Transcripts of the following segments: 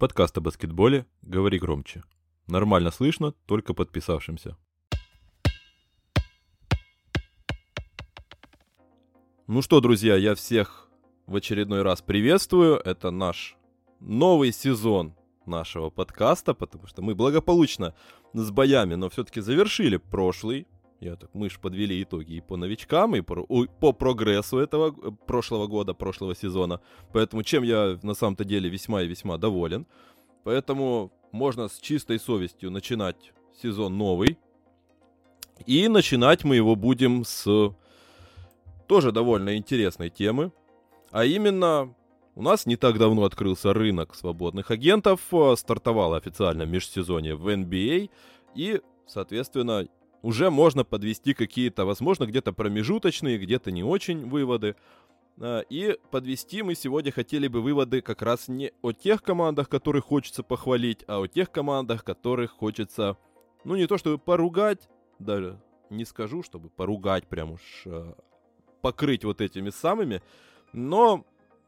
Подкаст о баскетболе «Говори громче». Нормально слышно, только подписавшимся. Ну что, друзья, я всех в очередной раз приветствую. Это наш новый сезон нашего подкаста, потому что мы благополучно с боями, но все-таки завершили прошлый. Я так, мы же подвели итоги и по новичкам, и по, по прогрессу этого э, прошлого года, прошлого сезона. Поэтому чем я на самом-то деле весьма и весьма доволен. Поэтому можно с чистой совестью начинать сезон новый. И начинать мы его будем с тоже довольно интересной темы. А именно, у нас не так давно открылся рынок свободных агентов, э, стартовало официально межсезонье в NBA, и, соответственно, уже можно подвести какие-то, возможно, где-то промежуточные, где-то не очень выводы. Э, и подвести мы сегодня хотели бы выводы как раз не о тех командах, которых хочется похвалить, а о тех командах, которых хочется, ну не то чтобы поругать, даже не скажу, чтобы поругать прям уж э, покрыть вот этими самыми, но,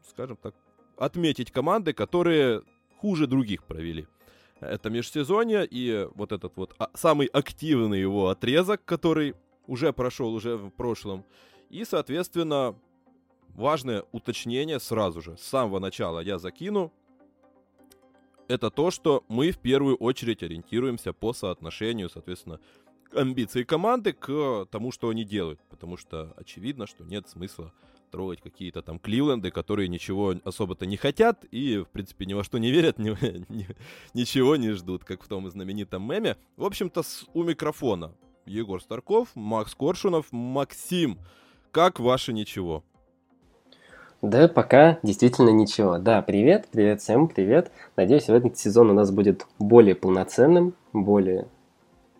скажем так, отметить команды, которые хуже других провели. Это межсезонье и вот этот вот а, самый активный его отрезок, который уже прошел уже в прошлом. И, соответственно, важное уточнение сразу же, с самого начала я закину. Это то, что мы в первую очередь ориентируемся по соотношению, соответственно, амбиций команды к тому, что они делают. Потому что очевидно, что нет смысла трогать какие-то там Кливленды, которые ничего особо-то не хотят и, в принципе, ни во что не верят, ни, ни, ничего не ждут, как в том знаменитом меме. В общем-то, с, у микрофона Егор Старков, Макс Коршунов, Максим. Как ваше ничего? Да, пока действительно ничего. Да, привет, привет всем, привет. Надеюсь, в этот сезон у нас будет более полноценным, более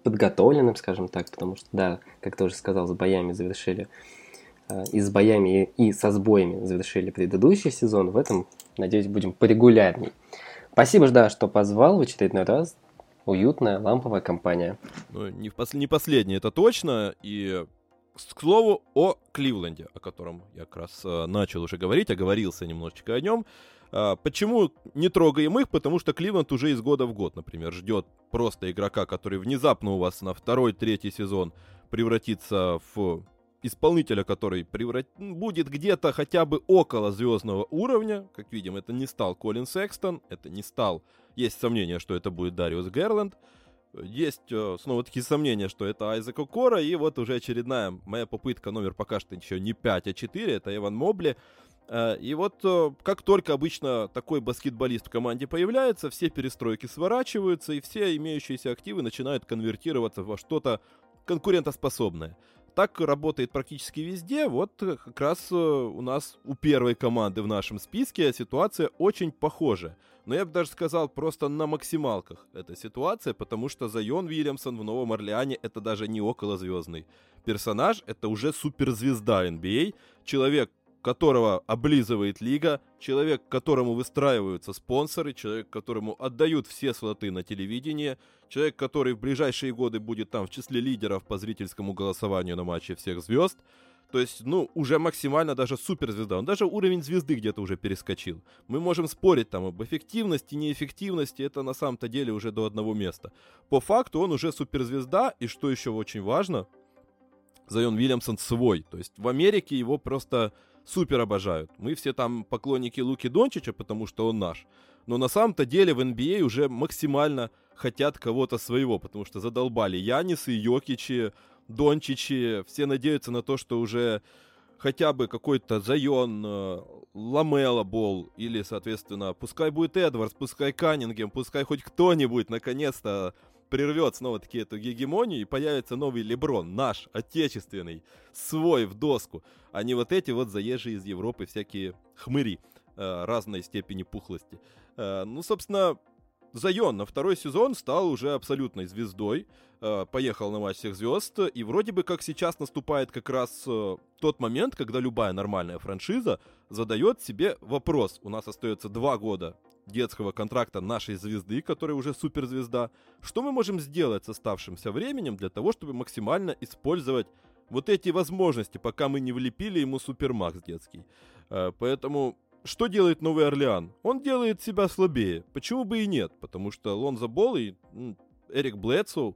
подготовленным, скажем так, потому что, да, как ты уже сказал, с боями завершили, и с боями, и со сбоями завершили предыдущий сезон. В этом, надеюсь, будем порегулярней. Спасибо, да, что позвал в очередной раз. Уютная, ламповая компания. Ну, не, в пос- не последняя, это точно. И к слову о Кливленде, о котором я как раз э, начал уже говорить, оговорился немножечко о нем. Э, почему не трогаем их? Потому что Кливленд уже из года в год, например, ждет просто игрока, который внезапно у вас на второй, третий сезон превратится в исполнителя, который преврат... будет где-то хотя бы около звездного уровня. Как видим, это не стал Колин Секстон, это не стал... Есть сомнения, что это будет Дариус Герленд. Есть э, снова такие сомнения, что это Айзек Окора, и вот уже очередная моя попытка, номер пока что еще не 5, а 4, это Иван Мобли. Э, и вот э, как только обычно такой баскетболист в команде появляется, все перестройки сворачиваются, и все имеющиеся активы начинают конвертироваться во что-то конкурентоспособное. Так работает практически везде. Вот как раз у нас у первой команды в нашем списке ситуация очень похожа. Но я бы даже сказал, просто на максималках эта ситуация, потому что Зайон Вильямсон в Новом Орлеане это даже не околозвездный персонаж, это уже суперзвезда NBA, человек, которого облизывает лига, человек, которому выстраиваются спонсоры, человек, которому отдают все слоты на телевидении, человек, который в ближайшие годы будет там в числе лидеров по зрительскому голосованию на матче всех звезд – то есть, ну, уже максимально даже суперзвезда. Он даже уровень звезды где-то уже перескочил. Мы можем спорить там об эффективности, неэффективности. Это на самом-то деле уже до одного места. По факту он уже суперзвезда. И что еще очень важно, Зайон Вильямсон свой. То есть в Америке его просто супер обожают. Мы все там поклонники Луки Дончича, потому что он наш. Но на самом-то деле в NBA уже максимально хотят кого-то своего, потому что задолбали Янисы, Йокичи, Дончичи, все надеются на то, что уже хотя бы какой-то Зайон, э, Ламела Бол, или, соответственно, пускай будет Эдвардс, пускай Каннингем, пускай хоть кто-нибудь наконец-то прервет снова-таки эту гегемонию и появится новый Леброн, наш, отечественный, свой в доску, а не вот эти вот заезжие из Европы всякие хмыри э, разной степени пухлости. Э, ну, собственно, Зайон на второй сезон стал уже абсолютной звездой, э, поехал на матч всех звезд, и вроде бы как сейчас наступает как раз э, тот момент, когда любая нормальная франшиза задает себе вопрос. У нас остается два года детского контракта нашей звезды, которая уже суперзвезда. Что мы можем сделать с оставшимся временем для того, чтобы максимально использовать вот эти возможности, пока мы не влепили ему супермакс детский. Э, поэтому что делает Новый Орлеан? Он делает себя слабее. Почему бы и нет? Потому что Лонзо Болл и Эрик Блэдсоу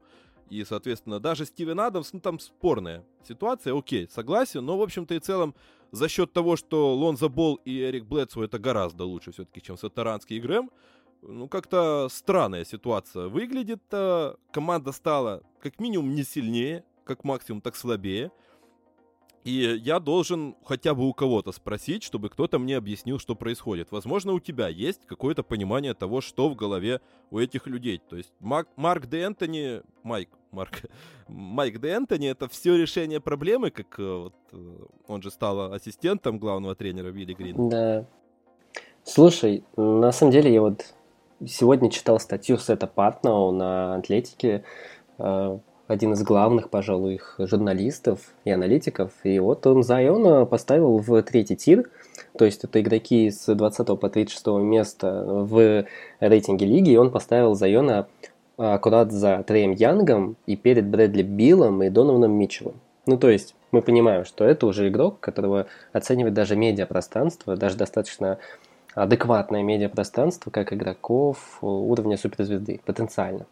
и, соответственно, даже Стивен Адамс, ну, там спорная ситуация, окей, согласен, но, в общем-то и целом, за счет того, что Лонзо Болл и Эрик Блэдсоу это гораздо лучше все-таки, чем Сатаранский и Грэм, ну, как-то странная ситуация выглядит. Команда стала как минимум не сильнее, как максимум так слабее. И я должен хотя бы у кого-то спросить, чтобы кто-то мне объяснил, что происходит. Возможно, у тебя есть какое-то понимание того, что в голове у этих людей. То есть Мак, Марк Де Энтони, Майк, Марк, Майк Де Энтони, это все решение проблемы, как э, вот, э, он же стал ассистентом главного тренера Вилли Грин. Да. Слушай, на самом деле я вот сегодня читал статью Сета Патнау на Атлетике, э, один из главных, пожалуй, их журналистов и аналитиков. И вот он Зайона поставил в третий тир. То есть это игроки с 20 по 36 места в рейтинге лиги. И он поставил Зайона аккурат за Треем Янгом и перед Брэдли Биллом и Донованом Митчеллом. Ну, то есть мы понимаем, что это уже игрок, которого оценивает даже медиапространство, даже достаточно адекватное медиапространство, как игроков уровня суперзвезды, потенциально.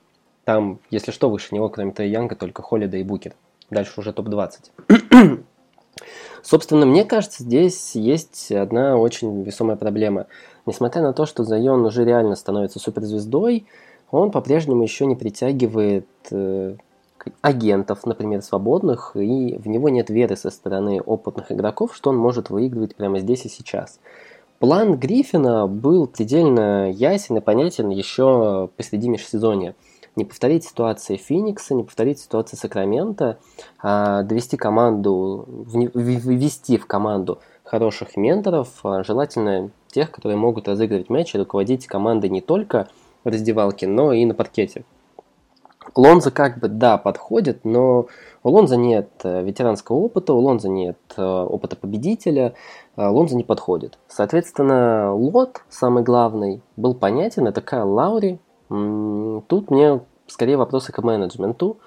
Там, если что, выше него, кроме Трей Янга, только Холлида и Букер. Дальше уже топ-20. Собственно, мне кажется, здесь есть одна очень весомая проблема. Несмотря на то, что Зайон уже реально становится суперзвездой, он по-прежнему еще не притягивает э, агентов, например, свободных, и в него нет веры со стороны опытных игроков, что он может выигрывать прямо здесь и сейчас. План Гриффина был предельно ясен и понятен еще посреди межсезонья не повторить ситуации Феникса, не повторить ситуации Сакрамента, а довести команду, ввести в команду хороших менторов, а желательно тех, которые могут разыгрывать мяч и руководить командой не только в раздевалке, но и на паркете. Лонза как бы, да, подходит, но у Лонза нет э, ветеранского опыта, у Лонза нет э, опыта победителя, э, Лонза не подходит. Соответственно, лот, самый главный, был понятен, это Кайл Лаури, Тут мне скорее вопросы к менеджменту,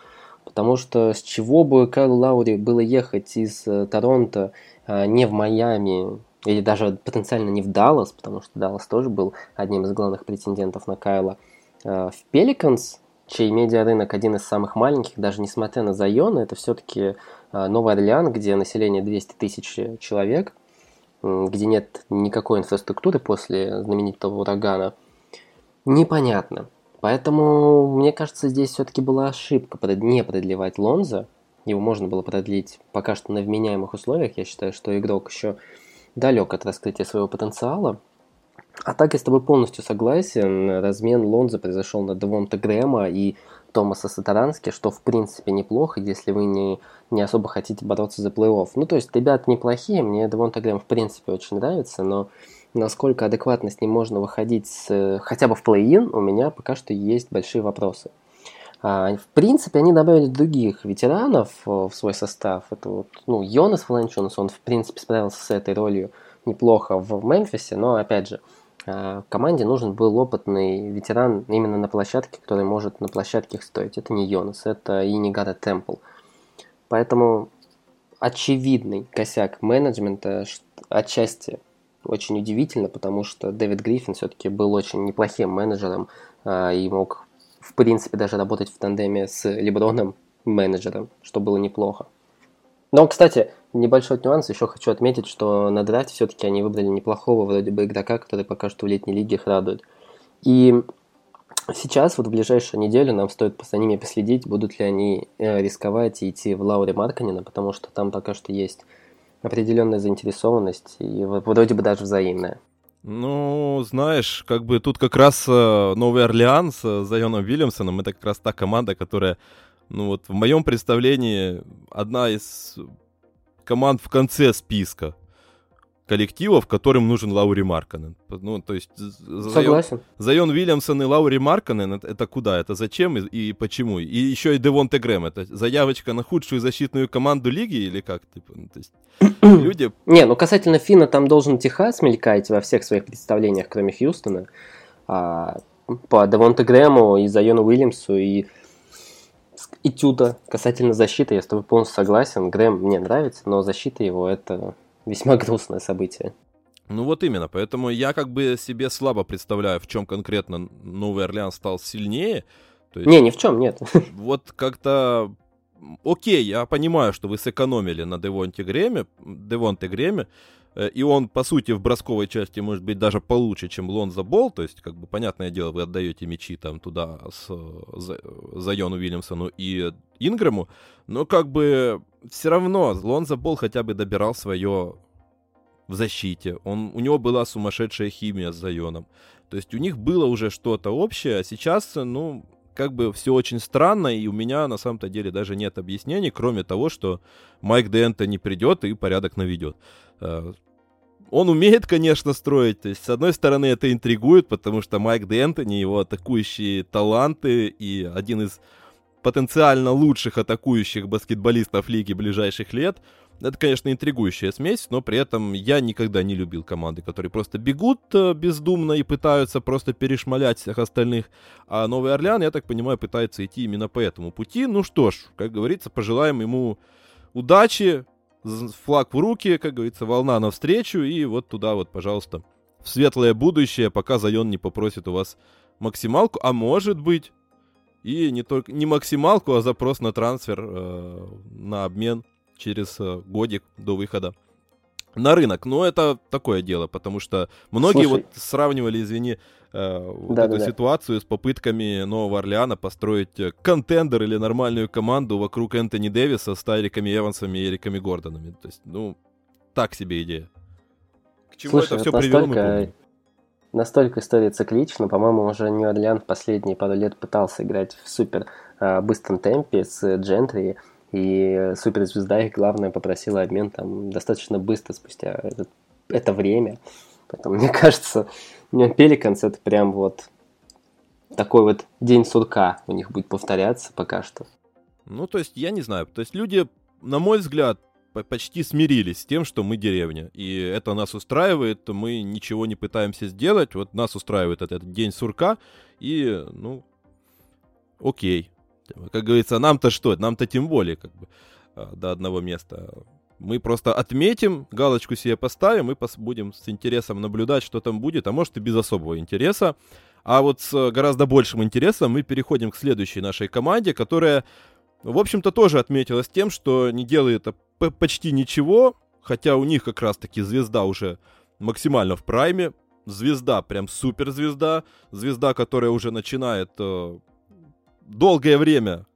потому что с чего бы Кайлу Лаури было ехать из э, Торонто а, не в Майами или даже потенциально не в Даллас, потому что Даллас тоже был одним из главных претендентов на Кайла, а, в Пеликанс, чей медиарынок один из самых маленьких, даже несмотря на Зайона, это все-таки а, Новый Орлеан, где население 200 тысяч человек, где нет никакой инфраструктуры после знаменитого урагана – непонятно. Поэтому, мне кажется, здесь все-таки была ошибка не продлевать Лонза. Его можно было продлить пока что на вменяемых условиях. Я считаю, что игрок еще далек от раскрытия своего потенциала. А так я с тобой полностью согласен. Размен Лонза произошел на Девонта Грэма и Томаса Сатарански, что в принципе неплохо, если вы не, не особо хотите бороться за плей-офф. Ну, то есть, ребята неплохие, мне Девонта Грэм в принципе очень нравится, но насколько адекватно с ним можно выходить с, хотя бы в плей-ин, у меня пока что есть большие вопросы. А, в принципе, они добавили других ветеранов э, в свой состав. Это вот, ну, Йонас Валанчунас, он, в принципе, справился с этой ролью неплохо в Мемфисе, но, опять же, а, команде нужен был опытный ветеран именно на площадке, который может на площадке их стоить. Это не Йонас, это и не Гара Темпл. Поэтому очевидный косяк менеджмента отчасти очень удивительно, потому что Дэвид Гриффин все-таки был очень неплохим менеджером а, и мог, в принципе, даже работать в тандеме с Леброном менеджером, что было неплохо. Но, кстати, небольшой нюанс, еще хочу отметить, что на драфте все-таки они выбрали неплохого вроде бы игрока, который пока что в летней лиге их радует. И сейчас, вот в ближайшую неделю, нам стоит за ними последить, будут ли они э, рисковать и идти в Лауре Марканина, потому что там пока что есть определенная заинтересованность и вроде бы даже взаимная. Ну, знаешь, как бы тут как раз э, Новый Орлеан с Зайоном Вильямсоном, это как раз та команда, которая, ну вот в моем представлении, одна из команд в конце списка коллективов, которым нужен Лаури Марканен. Ну, то есть... Согласен. Зайон Вильямсон и Лаури Марканен, это, это куда? Это зачем и, и почему? И еще и Девонте Грэм. Это заявочка на худшую защитную команду лиги или как? Типа, ну, то есть, люди... Не, ну касательно Фина, там должен Техас мелькать во всех своих представлениях, кроме Хьюстона. А, по Девонте Грэму и Зайону Уильямсу и и Тюда касательно защиты, я с тобой полностью согласен. Грэм мне нравится, но защита его это весьма грустное событие. Ну вот именно, поэтому я как бы себе слабо представляю, в чем конкретно Новый Орлеан стал сильнее. То есть, не, ни в чем, нет. Вот как-то окей, я понимаю, что вы сэкономили на Девонте Греме, Девонте Греме, и он, по сути, в бросковой части может быть даже получше, чем Лонза Бол, то есть, как бы, понятное дело, вы отдаете мячи там туда с за, Зайону Уильямсону и Ингрэму, но как бы все равно Лонза Бол хотя бы добирал свое в защите. Он, у него была сумасшедшая химия с Зайоном. То есть у них было уже что-то общее, а сейчас, ну, как бы все очень странно, и у меня на самом-то деле даже нет объяснений, кроме того, что Майк Дента не придет и порядок наведет. Э, он умеет, конечно, строить. То есть, с одной стороны, это интригует, потому что Майк Д'Энтони, его атакующие таланты и один из потенциально лучших атакующих баскетболистов лиги ближайших лет — это, конечно, интригующая смесь, но при этом я никогда не любил команды, которые просто бегут э, бездумно и пытаются просто перешмалять всех остальных. А Новый Орлеан, я так понимаю, пытается идти именно по этому пути. Ну что ж, как говорится, пожелаем ему удачи, флаг в руки, как говорится, волна навстречу, и вот туда вот, пожалуйста, в светлое будущее, пока Зайон не попросит у вас максималку, а может быть, и не только не максималку, а запрос на трансфер, э, на обмен через э, годик до выхода на рынок. Но это такое дело, потому что многие Слушай, вот сравнивали, извини, э, вот да, эту да, ситуацию да. с попытками Нового Орлеана построить э, контендер или нормальную команду вокруг Энтони Дэвиса с Тайриками Эвансами и Эриками Гордонами. То есть, ну, так себе идея. К чему Слушай, это все вот привело, настолько, настолько история циклична. По-моему, уже Нью-Орлеан в последние пару лет пытался играть в супер э, быстром темпе с Джентри. И суперзвезда их, главное, попросила обмен там достаточно быстро, спустя это, это время. Поэтому, мне кажется, у меня Пеликанс это прям вот такой вот день сурка у них будет повторяться пока что. Ну, то есть, я не знаю. То есть, люди, на мой взгляд, почти смирились с тем, что мы деревня. И это нас устраивает, мы ничего не пытаемся сделать. Вот нас устраивает этот день сурка. И, ну, окей. Как говорится, нам-то что? Нам-то тем более как бы а, до одного места. Мы просто отметим, галочку себе поставим и будем с интересом наблюдать, что там будет, а может и без особого интереса. А вот с гораздо большим интересом мы переходим к следующей нашей команде, которая, в общем-то, тоже отметилась тем, что не делает почти ничего, хотя у них как раз-таки звезда уже максимально в прайме, звезда, прям суперзвезда, звезда, которая уже начинает э, долгое время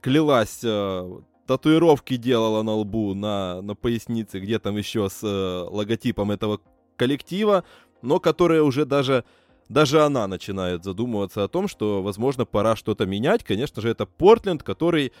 клялась, э, татуировки делала на лбу, на, на пояснице, где там еще с э, логотипом этого коллектива, но которая уже даже, даже она начинает задумываться о том, что, возможно, пора что-то менять. Конечно же, это Портленд, который,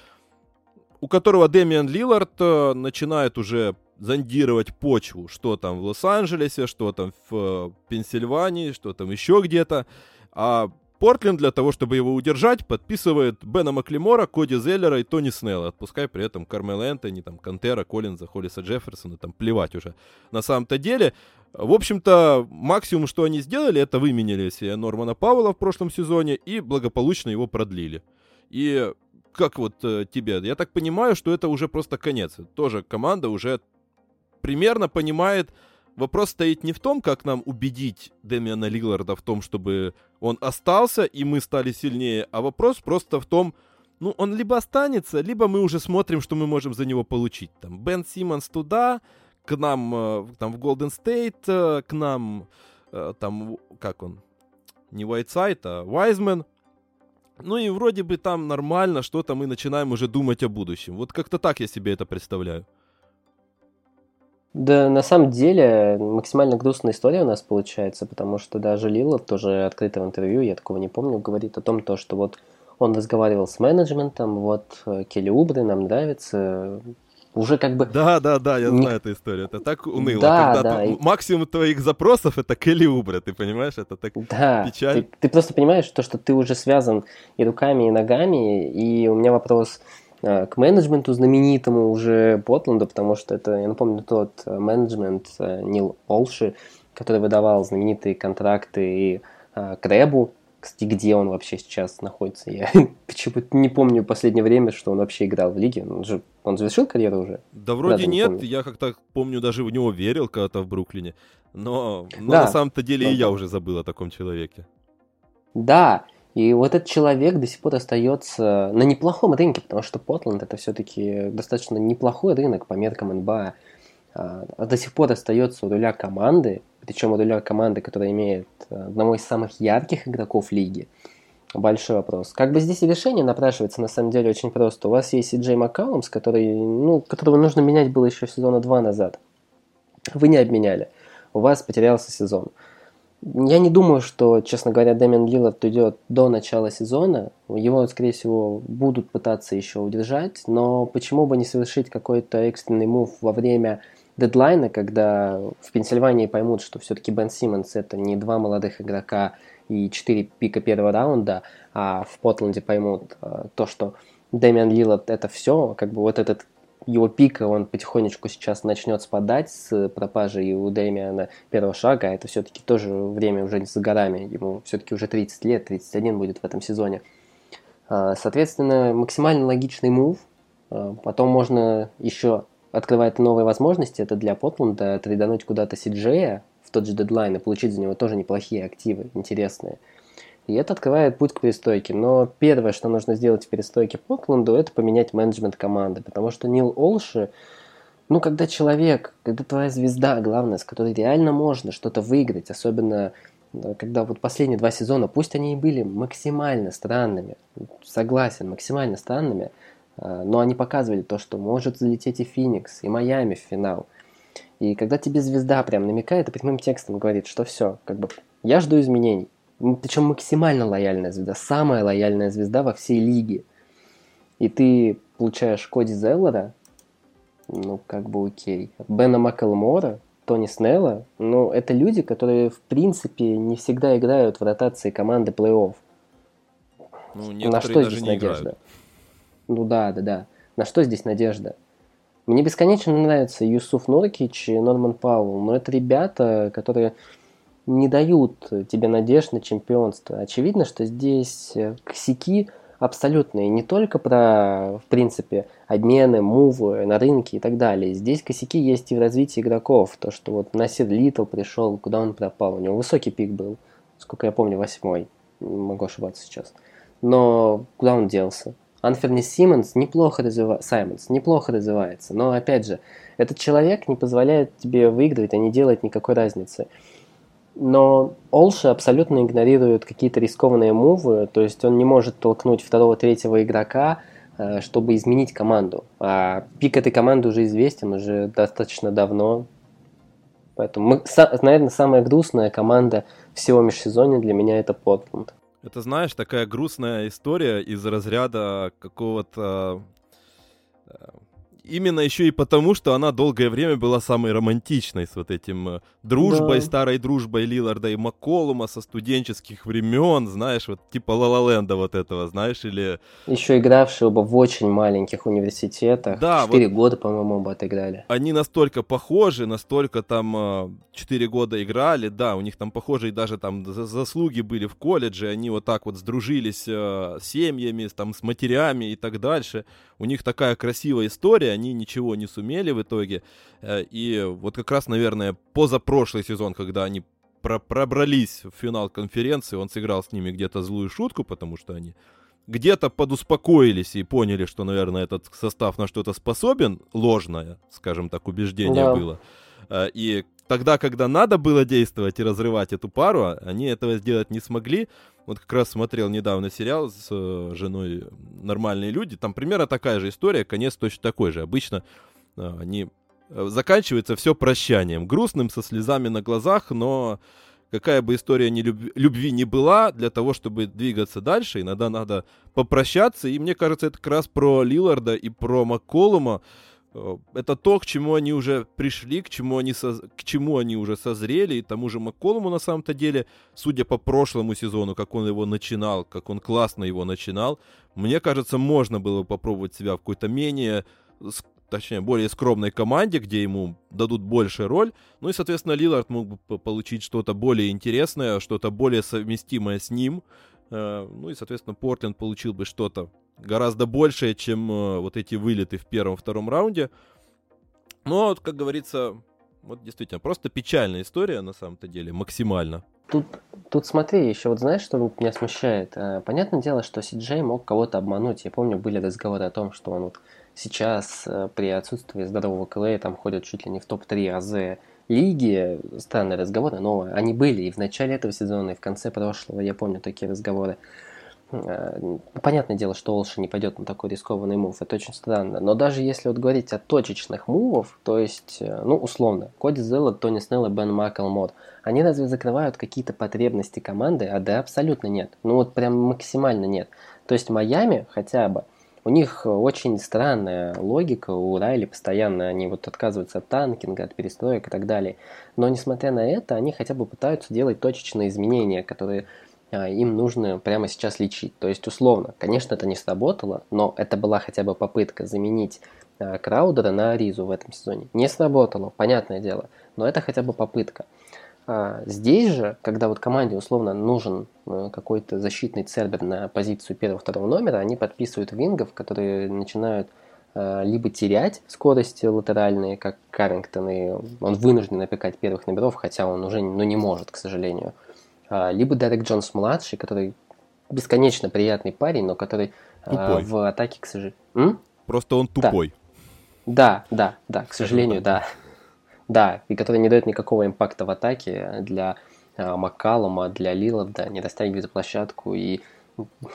у которого Дэмиан Лилард э, начинает уже зондировать почву, что там в Лос-Анджелесе, что там в э, Пенсильвании, что там еще где-то. А Портленд для того, чтобы его удержать, подписывает Бена Маклемора, Коди Зеллера и Тони Снелла, отпускай при этом Кармела Энтони, там, Кантера, Коллинза, Холлиса Джефферсона, там, плевать уже. На самом-то деле, в общем-то, максимум, что они сделали, это выменяли себе Нормана Пауэлла в прошлом сезоне и благополучно его продлили. И как вот э, тебе? Я так понимаю, что это уже просто конец. Тоже команда уже примерно понимает, вопрос стоит не в том, как нам убедить Дэмиана Лилларда в том, чтобы он остался и мы стали сильнее, а вопрос просто в том, ну, он либо останется, либо мы уже смотрим, что мы можем за него получить. Там, Бен Симмонс туда, к нам, э, там, в Голден Стейт, э, к нам, э, там, как он, не Уайтсайд, а Вайзмен. Ну и вроде бы там нормально, что-то мы начинаем уже думать о будущем. Вот как-то так я себе это представляю. Да, на самом деле, максимально грустная история у нас получается, потому что даже Лилов тоже открыто в интервью, я такого не помню, говорит о том, то, что вот он разговаривал с менеджментом, вот э, Келли Убры нам нравится, уже как бы... Да, да, да, я не... знаю эту историю. Это так уныло. Да, когда да. Ты... Максимум твоих запросов это Келли Убре, ты понимаешь? Это так да, печаль. Ты, ты просто понимаешь, то, что ты уже связан и руками, и ногами. И у меня вопрос к менеджменту знаменитому уже Портленда, потому что это, я напомню, тот э, менеджмент э, Нил Олши, который выдавал знаменитые контракты и Крэбу, Кстати, где он вообще сейчас находится? Я почему-то не помню в последнее время, что он вообще играл в лиге. Он же он завершил карьеру уже? Да вроде не нет, помню. я как-то помню, даже в него верил когда-то в Бруклине. Но, но да. на самом-то деле да. и я уже забыл о таком человеке. Да, и вот этот человек до сих пор остается на неплохом рынке, потому что Портленд это все-таки достаточно неплохой рынок по меркам НБА. А, до сих пор остается у руля команды, причем у руля команды, которая имеет а, одного из самых ярких игроков лиги. Большой вопрос. Как бы здесь решение напрашивается на самом деле очень просто. У вас есть и Джей Маккаумс, который, ну, которого нужно менять было еще сезона два назад. Вы не обменяли. У вас потерялся сезон. Я не думаю, что, честно говоря, Дэмин Лиллард уйдет до начала сезона. Его, скорее всего, будут пытаться еще удержать. Но почему бы не совершить какой-то экстренный мув во время дедлайна, когда в Пенсильвании поймут, что все-таки Бен Симмонс это не два молодых игрока и четыре пика первого раунда, а в Портленде поймут э, то, что Дэмиан Лилард это все, как бы вот этот его пика, он потихонечку сейчас начнет спадать с пропажей у Дэмиана первого шага, это все-таки тоже время уже не за горами, ему все-таки уже 30 лет, 31 будет в этом сезоне. Э, соответственно, максимально логичный мув, э, потом можно еще открывает новые возможности. Это для Портленда трейдануть куда-то Сиджея в тот же дедлайн и получить за него тоже неплохие активы, интересные. И это открывает путь к перестройке. Но первое, что нужно сделать в перестройке Портленду, это поменять менеджмент команды. Потому что Нил Олши, ну, когда человек, когда твоя звезда, главное, с которой реально можно что-то выиграть, особенно когда вот последние два сезона, пусть они и были максимально странными, согласен, максимально странными, а, но они показывали то, что может залететь и Феникс, и Майами в финал. И когда тебе звезда прям намекает и прямым текстом говорит, что все, как бы я жду изменений. Причем максимально лояльная звезда, самая лояльная звезда во всей лиге. И ты получаешь Коди Зеллера, ну, как бы окей. Бена Маккелмора, Тони Снелла, ну, это люди, которые, в принципе, не всегда играют в ротации команды плей-офф. Ну, На что здесь надежда? Играют. Ну да, да, да. На что здесь надежда? Мне бесконечно нравятся Юсуф Нуркич и Норман Пауэлл, но это ребята, которые не дают тебе надежд на чемпионство. Очевидно, что здесь э, косяки абсолютные. Не только про, в принципе, обмены, мувы на рынке и так далее. Здесь косяки есть и в развитии игроков. То, что вот Насир Литл пришел, куда он пропал. У него высокий пик был. Сколько я помню, восьмой. Могу ошибаться сейчас. Но куда он делся? Анферни Симмонс неплохо развивается, Саймонс неплохо развивается, но опять же, этот человек не позволяет тебе выигрывать, а не делать никакой разницы. Но Олши абсолютно игнорирует какие-то рискованные мувы, то есть он не может толкнуть второго-третьего игрока, э, чтобы изменить команду. А пик этой команды уже известен, уже достаточно давно. Поэтому, мы, наверное, самая грустная команда всего межсезонья для меня это Портленд. Это, знаешь, такая грустная история из разряда какого-то э, именно еще и потому, что она долгое время была самой романтичной с вот этим э, дружбой, да. старой дружбой Лиларда и Макколума со студенческих времен, знаешь, вот типа Лалаленда вот этого, знаешь, или... Еще игравшие оба в очень маленьких университетах. Да, Четыре вот года, по-моему, оба отыграли. Они настолько похожи, настолько там э, четыре года играли, да, у них там похожие даже там заслуги были в колледже, они вот так вот сдружились э, с семьями, там, с матерями и так дальше. У них такая красивая история, они ничего не сумели в итоге. Э, и вот как раз, наверное, позапрошлый сезон, когда они про пробрались в финал конференции, он сыграл с ними где-то злую шутку, потому что они где-то подуспокоились и поняли, что, наверное, этот состав на что-то способен, ложное, скажем так, убеждение да. было. Э, и тогда, когда надо было действовать и разрывать эту пару, они этого сделать не смогли. Вот как раз смотрел недавно сериал с э, женой «Нормальные люди». Там примерно такая же история, конец точно такой же. Обычно э, они э, заканчивается все прощанием, грустным, со слезами на глазах, но какая бы история ни любви, любви не была, для того, чтобы двигаться дальше, иногда надо попрощаться. И мне кажется, это как раз про Лиларда и про Макколума. Э, это то, к чему они уже пришли, к чему они, соз... к чему они уже созрели. И тому же Макколуму, на самом-то деле, судя по прошлому сезону, как он его начинал, как он классно его начинал, мне кажется, можно было попробовать себя в какой-то менее точнее, более скромной команде, где ему дадут больше роль. Ну и, соответственно, Лилард мог бы получить что-то более интересное, что-то более совместимое с ним, Э, ну и, соответственно, Портленд получил бы что-то гораздо большее, чем э, вот эти вылеты в первом-втором раунде. Но, как говорится, вот действительно, просто печальная история на самом-то деле, максимально. Тут, тут смотри, еще вот знаешь, что меня смущает? Э, понятное дело, что Сиджей мог кого-то обмануть. Я помню, были разговоры о том, что он вот сейчас при отсутствии здорового Клея там ходит чуть ли не в топ-3 АЗ лиги, странные разговоры, но они были и в начале этого сезона, и в конце прошлого, я помню такие разговоры. Э, понятное дело, что Олши не пойдет на такой рискованный мув, это очень странно. Но даже если вот говорить о точечных мувов, то есть, э, ну, условно, Коди Зелла, Тони Снелл и Бен Маклмор, они разве закрывают какие-то потребности команды? А да, абсолютно нет. Ну вот прям максимально нет. То есть Майами хотя бы – у них очень странная логика, у Райли постоянно они вот отказываются от танкинга, от перестроек и так далее. Но несмотря на это, они хотя бы пытаются делать точечные изменения, которые им нужно прямо сейчас лечить. То есть, условно, конечно, это не сработало, но это была хотя бы попытка заменить а, Краудера на Аризу в этом сезоне. Не сработало, понятное дело, но это хотя бы попытка. А здесь же, когда вот команде условно нужен э, какой-то защитный цербер на позицию первого-второго номера, они подписывают вингов, которые начинают либо терять скорости латеральные, как Каррингтон, и он вынужден опекать первых номеров, хотя он уже ну, не может, к сожалению. А, либо Дерек Джонс-младший, который бесконечно приятный парень, но который э, тупой. в атаке, к сожалению... Просто он тупой. Да, да, да, да к сожалению, да. Да, и который не дает никакого импакта в атаке для э, Маккалума, для Лиланда, не растягивает площадку и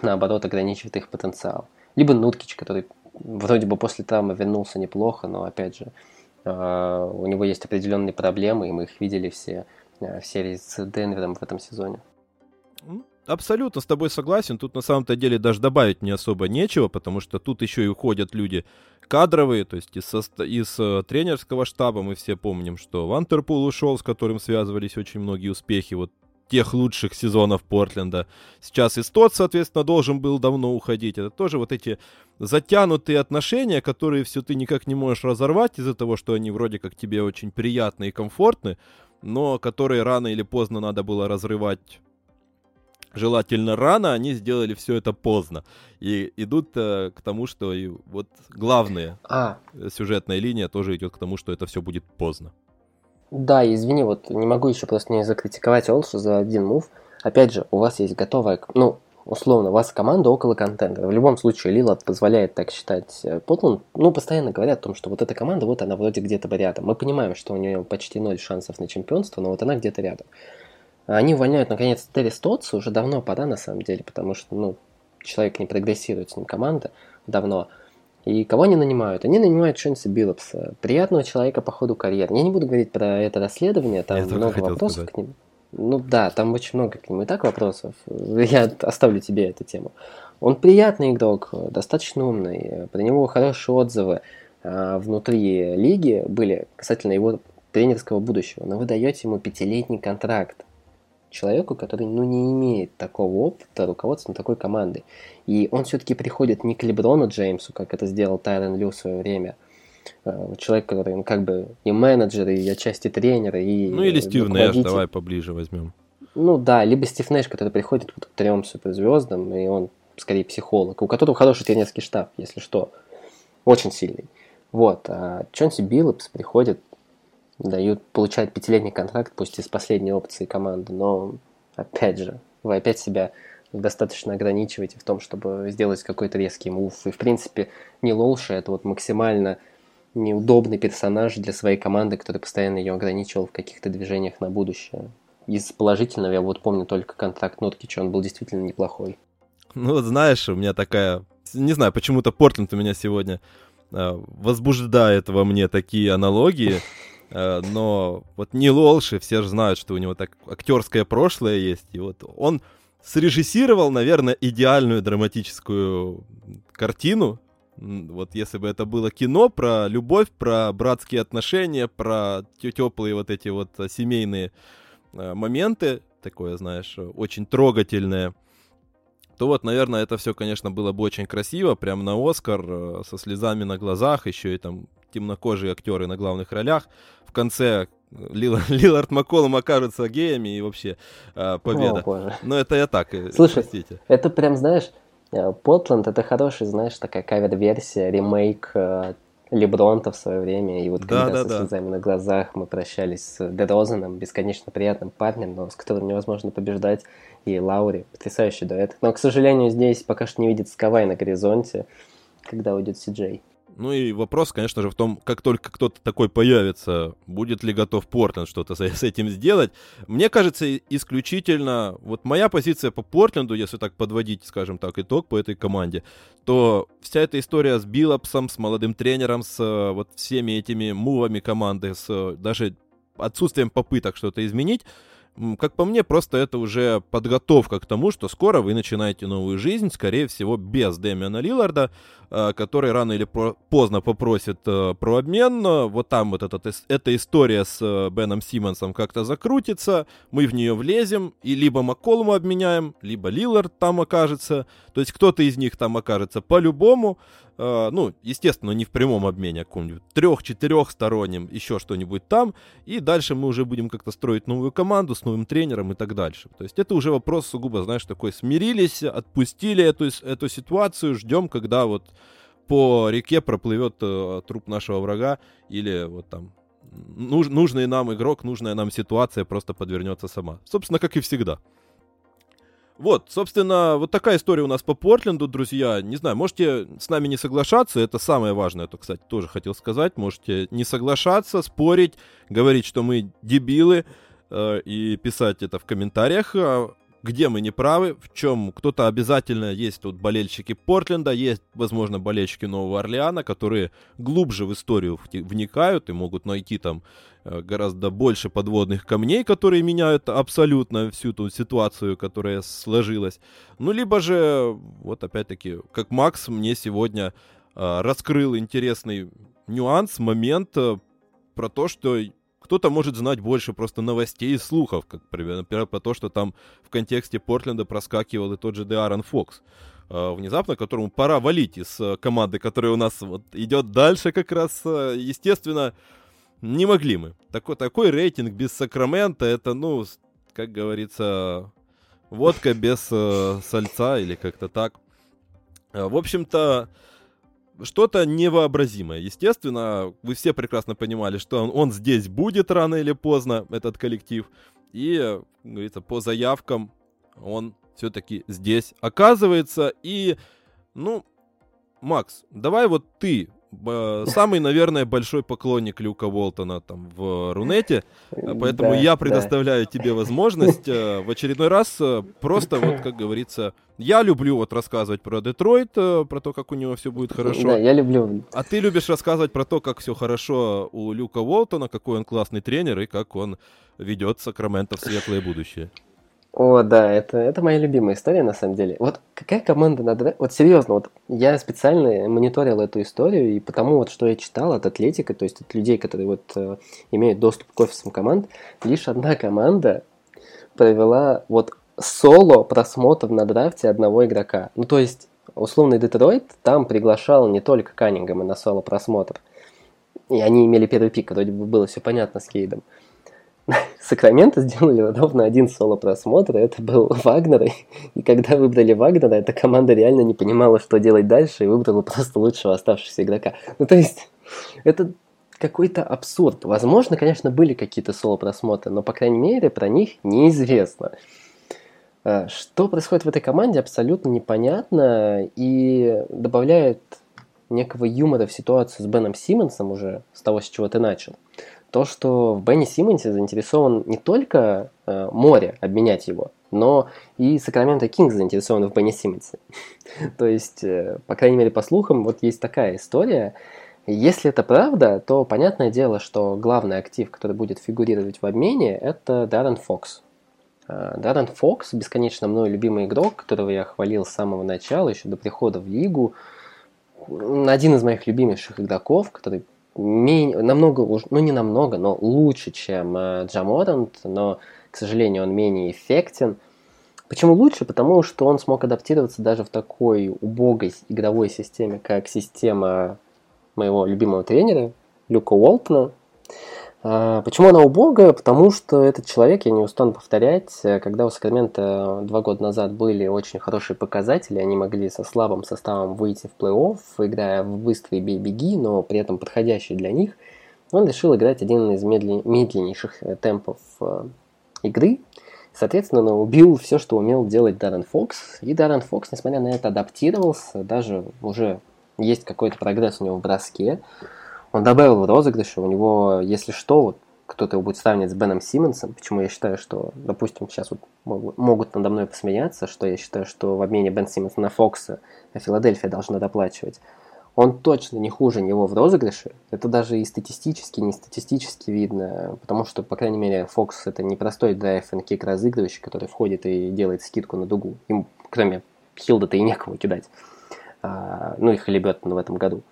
наоборот ограничивает их потенциал. Либо Нуткич, который вроде бы после травмы вернулся неплохо, но опять же у него есть определенные проблемы, и мы их видели все в серии с Денвером в этом сезоне. Абсолютно с тобой согласен. Тут на самом-то деле даже добавить не особо нечего, потому что тут еще и уходят люди кадровые, то есть из, из э, тренерского штаба мы все помним, что Вантерпул ушел, с которым связывались очень многие успехи вот тех лучших сезонов Портленда. Сейчас и тот, соответственно, должен был давно уходить. Это тоже вот эти затянутые отношения, которые все ты никак не можешь разорвать из-за того, что они вроде как тебе очень приятны и комфортны, но которые рано или поздно надо было разрывать желательно рано, они сделали все это поздно. И идут э, к тому, что и вот главная а. сюжетная линия тоже идет к тому, что это все будет поздно. Да, извини, вот не могу еще просто не закритиковать Олшу за один мув. Опять же, у вас есть готовая, ну, условно, у вас команда около контента. В любом случае, Лила позволяет так считать Потланд. Ну, постоянно говорят о том, что вот эта команда, вот она вроде где-то рядом. Мы понимаем, что у нее почти ноль шансов на чемпионство, но вот она где-то рядом. Они увольняют, наконец, Терри Стотса, уже давно пора, на самом деле, потому что, ну, человек не прогрессирует с ним команда давно. И кого они нанимают? Они нанимают Шенси Биллопса, приятного человека по ходу карьеры. Я не буду говорить про это расследование, там Я много вопросов сказать. к ним. Ну да, там очень много к нему и так вопросов. Я оставлю тебе эту тему. Он приятный игрок, достаточно умный, про него хорошие отзывы а, внутри лиги были касательно его тренерского будущего. Но вы даете ему пятилетний контракт человеку, который ну, не имеет такого опыта руководства такой командой. И он все-таки приходит не к Леброну Джеймсу, как это сделал Тайрон Лю в свое время. Э, человек, который ну, как бы и менеджер, и отчасти тренер, и Ну или Стив Нэш, давай поближе возьмем. Ну да, либо Стив Нэш, который приходит вот к трем суперзвездам, и он скорее психолог, у которого хороший тренерский штаб, если что, очень сильный. Вот, а Чонси Биллопс приходит дают, получают пятилетний контракт, пусть и с последней опции команды, но опять же, вы опять себя достаточно ограничиваете в том, чтобы сделать какой-то резкий мув. И, в принципе, не Лолша, это вот максимально неудобный персонаж для своей команды, который постоянно ее ограничивал в каких-то движениях на будущее. Из положительного я вот помню только контракт Ноткича, он был действительно неплохой. Ну вот знаешь, у меня такая... Не знаю, почему-то Портленд у меня сегодня э, возбуждает во мне такие аналогии. Э, но вот Нил Олши, все же знают, что у него так актерское прошлое есть, и вот он срежиссировал, наверное, идеальную драматическую картину. Вот если бы это было кино про любовь, про братские отношения, про теплые вот эти вот семейные э, моменты, такое, знаешь, очень трогательное, то вот, наверное, это все, конечно, было бы очень красиво, прям на Оскар, э, со слезами на глазах, еще и там темнокожие актеры на главных ролях. В конце Лилард Макколом окажутся геями и вообще э, победа. О, боже. Но это я так, э, Слушай, простите. это прям, знаешь, Портланд это хороший, знаешь, такая кавер-версия, ремейк э, Лебронта в свое время. И вот да, когда да, со да. слезами на глазах мы прощались с Дерозаном, бесконечно приятным парнем, но с которым невозможно побеждать, и Лаури, потрясающий дуэт. Но, к сожалению, здесь пока что не видит Скавай на горизонте, когда уйдет Сиджей. Ну и вопрос, конечно же, в том, как только кто-то такой появится, будет ли готов Портленд что-то с этим сделать. Мне кажется, исключительно, вот моя позиция по Портленду, если так подводить, скажем так, итог по этой команде, то вся эта история с Биллапсом, с молодым тренером, с вот всеми этими мувами команды, с даже отсутствием попыток что-то изменить, как по мне, просто это уже подготовка к тому, что скоро вы начинаете новую жизнь, скорее всего, без Дэмиана Лиларда, э, который рано или поздно попросит э, про обмен. Вот там вот этот, эта история с э, Беном Симмонсом как-то закрутится, мы в нее влезем, и либо Макколуму обменяем, либо Лилард там окажется. То есть кто-то из них там окажется по-любому. Э, ну, естественно, не в прямом обмене, а каком-нибудь трех-четырехстороннем, еще что-нибудь там, и дальше мы уже будем как-то строить новую команду с новым тренером и так дальше. То есть это уже вопрос сугубо, знаешь, такой, смирились, отпустили эту, эту ситуацию, ждем, когда вот по реке проплывет э, труп нашего врага или вот там нуж, нужный нам игрок, нужная нам ситуация просто подвернется сама. Собственно, как и всегда. Вот, собственно, вот такая история у нас по Портленду, друзья. Не знаю, можете с нами не соглашаться, это самое важное, это, кстати, тоже хотел сказать. Можете не соглашаться, спорить, говорить, что мы дебилы, э, и писать это в комментариях. А где мы не правы, в чем кто-то обязательно есть тут болельщики Портленда, есть, возможно, болельщики Нового Орлеана, которые глубже в историю вникают и могут найти там э, гораздо больше подводных камней, которые меняют абсолютно всю ту ситуацию, которая сложилась. Ну, либо же, вот опять-таки, как Макс мне сегодня э, раскрыл интересный нюанс, момент э, про то, что кто-то может знать больше просто новостей и слухов, как, например, про то, что там в контексте Портленда проскакивал и тот же Деарон Фокс э, внезапно, которому пора валить из э, команды, которая у нас вот идет дальше как раз, э, естественно, не могли мы. Такой, такой рейтинг без Сакрамента, это, ну, как говорится, водка без э, сальца или как-то так. В общем-то, что-то невообразимое. Естественно, вы все прекрасно понимали, что он, он здесь будет рано или поздно, этот коллектив. И, говорится, по заявкам он все-таки здесь оказывается. И, ну, Макс, давай вот ты самый, наверное, большой поклонник Люка Уолтона там в Рунете, поэтому да, я предоставляю да. тебе возможность э, в очередной раз э, просто вот, как говорится, я люблю вот рассказывать про Детройт, э, про то, как у него все будет хорошо. Да, я люблю. А ты любишь рассказывать про то, как все хорошо у Люка Уолтона, какой он классный тренер и как он ведет Сакраменто в светлое будущее. О, да, это, это моя любимая история, на самом деле. Вот какая команда надо... Вот серьезно, вот я специально мониторил эту историю, и потому вот, что я читал от Атлетика, то есть от людей, которые вот э, имеют доступ к офисам команд, лишь одна команда провела вот соло просмотр на драфте одного игрока. Ну, то есть, условный Детройт там приглашал не только Каннингема на соло просмотр, и они имели первый пик, вроде бы было все понятно с Кейдом. Сакраменто сделали ровно один соло-просмотр, это был Вагнер, и когда выбрали Вагнера, эта команда реально не понимала, что делать дальше, и выбрала просто лучшего оставшегося игрока. Ну, то есть, это какой-то абсурд. Возможно, конечно, были какие-то соло-просмотры, но, по крайней мере, про них неизвестно. А, что происходит в этой команде, абсолютно непонятно, и добавляет некого юмора в ситуацию с Беном Симмонсом уже, с того, с чего ты начал то, что в Бенни Симмонсе заинтересован не только э, море, обменять его, но и Сакраменто Кингс заинтересован в Бенни Симмонсе. то есть, э, по крайней мере, по слухам, вот есть такая история. Если это правда, то понятное дело, что главный актив, который будет фигурировать в обмене, это Даррен Фокс. Э, Даррен Фокс, бесконечно мной любимый игрок, которого я хвалил с самого начала, еще до прихода в лигу, один из моих любимейших игроков, который менее, намного, ну не намного, но лучше, чем э, Джаморант, но, к сожалению, он менее эффектен. Почему лучше? Потому что он смог адаптироваться даже в такой убогой игровой системе, как система моего любимого тренера Люка Уолтона. А, почему она убогая? Потому что этот человек, я не устану повторять, э, когда у Сакрамента два года назад были очень хорошие показатели, они могли со слабым составом выйти в плей-офф, играя в быстрые бей-беги, но при этом подходящий для них, он решил играть один из медленнейших э, темпов э, игры. Соответственно, убил все, что умел делать Даррен Фокс. И Даррен Фокс, несмотря на это, адаптировался, даже уже есть какой-то прогресс у него в броске. Он добавил в розыгрыше, у него, если что, вот кто-то его будет сравнивать с Беном Симмонсом, почему я считаю, что, допустим, сейчас вот могут, надо мной посмеяться, что я считаю, что в обмене Бен Симмонса на Фокса а Филадельфия должна доплачивать. Он точно не хуже него в розыгрыше. Это даже и статистически, не статистически видно, потому что, по крайней мере, Фокс это не простой драйв and кик разыгрывающий, который входит и делает скидку на дугу. Им, кроме Хилда-то и некого кидать. А, ну и Халибеттона в этом году.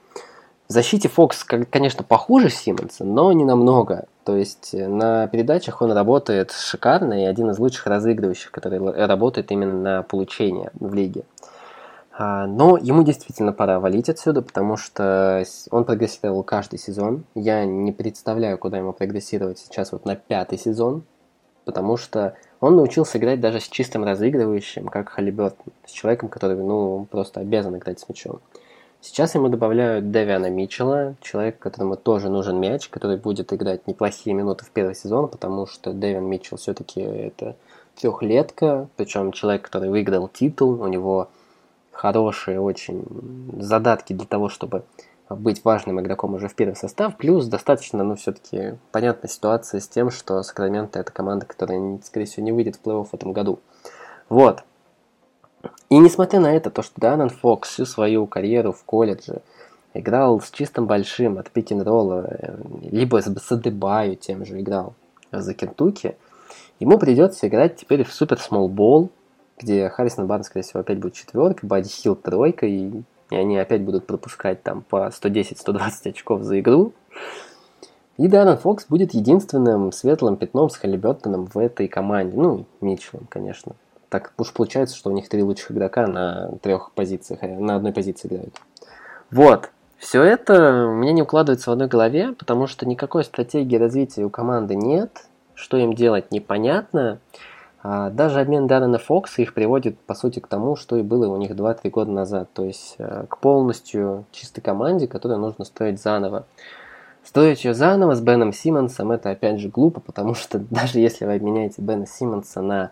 В защите Фокс, конечно, похуже Симмонса, но не намного. То есть э, на передачах он работает шикарно и один из лучших разыгрывающих, который работает именно на получение в лиге. А, но ему действительно пора валить отсюда, потому что он прогрессировал каждый сезон. Я не представляю, куда ему прогрессировать сейчас вот на пятый сезон, потому что он научился играть даже с чистым разыгрывающим, как Халибертон, с человеком, который ну, просто обязан играть с мячом. Сейчас ему добавляют Дэвиана Митчелла, человек, которому тоже нужен мяч, который будет играть неплохие минуты в первый сезон, потому что Дэвиан Митчелл все-таки это трехлетка, причем человек, который выиграл титул, у него хорошие очень задатки для того, чтобы быть важным игроком уже в первый состав, плюс достаточно, ну, все-таки понятная ситуация с тем, что Сакраменто это команда, которая, скорее всего, не выйдет в плей-офф в этом году. Вот. И несмотря на это, то, что Даннон Фокс всю свою карьеру в колледже играл с чистым большим от пик ролла э, либо с Адебаю тем же играл за Кентуки, ему придется играть теперь в супер смолбол, где Харрисон Барн, скорее всего, опять будет четверкой, Бадди Хилл тройкой, и, и они опять будут пропускать там по 110-120 очков за игру. И Даррен Фокс будет единственным светлым пятном с Халибертоном в этой команде. Ну, Митчеллом, конечно так уж получается, что у них три лучших игрока на трех позициях, э, на одной позиции играют. Вот. Все это у меня не укладывается в одной голове, потому что никакой стратегии развития у команды нет, что им делать непонятно. А даже обмен Даррена Фокса их приводит, по сути, к тому, что и было у них 2-3 года назад. То есть э, к полностью чистой команде, которую нужно строить заново. Строить ее заново с Беном Симмонсом, это опять же глупо, потому что даже если вы обменяете Бена Симмонса на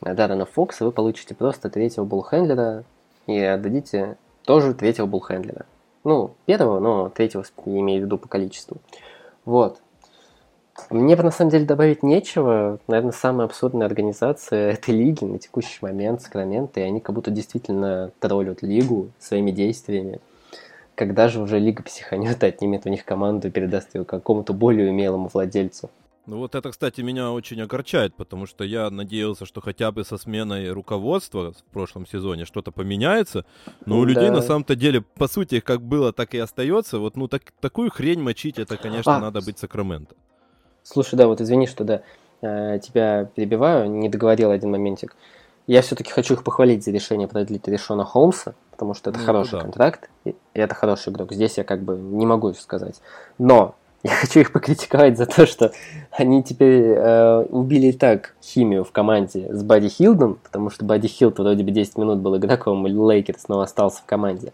Даррена Фокса, вы получите просто третьего буллхендлера и отдадите тоже третьего буллхендлера. Ну, первого, но третьего имею в виду по количеству. Вот. Мне на самом деле добавить нечего. Наверное, самая абсурдная организация этой лиги на текущий момент Сакраменто, и они как будто действительно троллят лигу своими действиями. Когда же уже лига психанет отнимет у них команду и передаст ее какому-то более умелому владельцу? Ну вот это, кстати, меня очень огорчает, потому что я надеялся, что хотя бы со сменой руководства в прошлом сезоне что-то поменяется, но у да. людей на самом-то деле, по сути, как было, так и остается. Вот ну так, такую хрень мочить, это, конечно, а, надо быть Сакраменто. Слушай, да, вот извини, что да, э, тебя перебиваю, не договорил один моментик. Я все-таки хочу их похвалить за решение продлить Решона Холмса, потому что это ну, хороший да. контракт, и это хороший игрок. Здесь я как бы не могу сказать. Но я хочу их покритиковать за то, что они теперь э, убили так химию в команде с Бадди Хилдом, потому что Бадди Хилд вроде бы 10 минут был игроком Лейкерс, но остался в команде.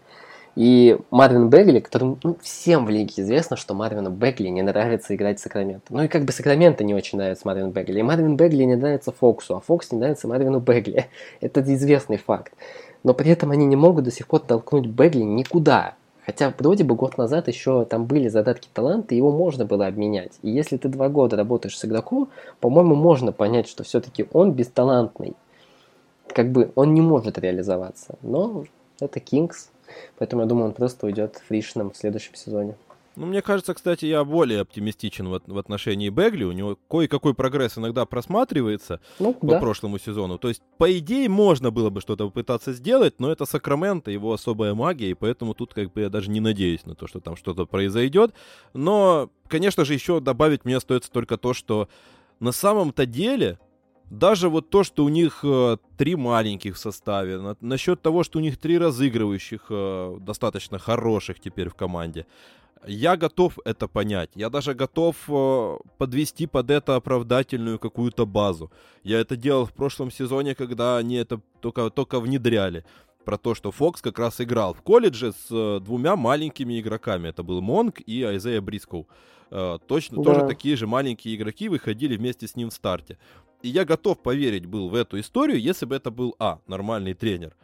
И Марвин Бегли, которым ну, всем в лиге известно, что Марвину Бегли не нравится играть в Сакраменто. Ну и как бы Сакраменто не очень нравится Марвин Бегли. И Марвин Бегли не нравится Фоксу, а Фокс не нравится Марвину Бегли. Это известный факт. Но при этом они не могут до сих пор толкнуть Бегли никуда. Хотя вроде бы год назад еще там были задатки таланта, его можно было обменять. И если ты два года работаешь с игроком, по-моему, можно понять, что все-таки он бесталантный. Как бы он не может реализоваться. Но это Кингс. Поэтому я думаю, он просто уйдет фришным в следующем сезоне. Ну, мне кажется, кстати, я более оптимистичен в, в отношении Бегли. У него кое-какой прогресс иногда просматривается ну, по да. прошлому сезону. То есть, по идее, можно было бы что-то попытаться сделать, но это Сакраменто, его особая магия, и поэтому тут как бы я даже не надеюсь на то, что там что-то произойдет. Но, конечно же, еще добавить мне остается только то, что на самом-то деле даже вот то, что у них э, три маленьких в составе, на, насчет того, что у них три разыгрывающих э, достаточно хороших теперь в команде, я готов это понять. Я даже готов э, подвести под это оправдательную какую-то базу. Я это делал в прошлом сезоне, когда они это только, только внедряли. Про то, что Фокс как раз играл в колледже с э, двумя маленькими игроками. Это был Монг и Айзея Брискоу. Э, точно да. тоже такие же маленькие игроки выходили вместе с ним в старте. И я готов поверить был в эту историю, если бы это был А, нормальный тренер.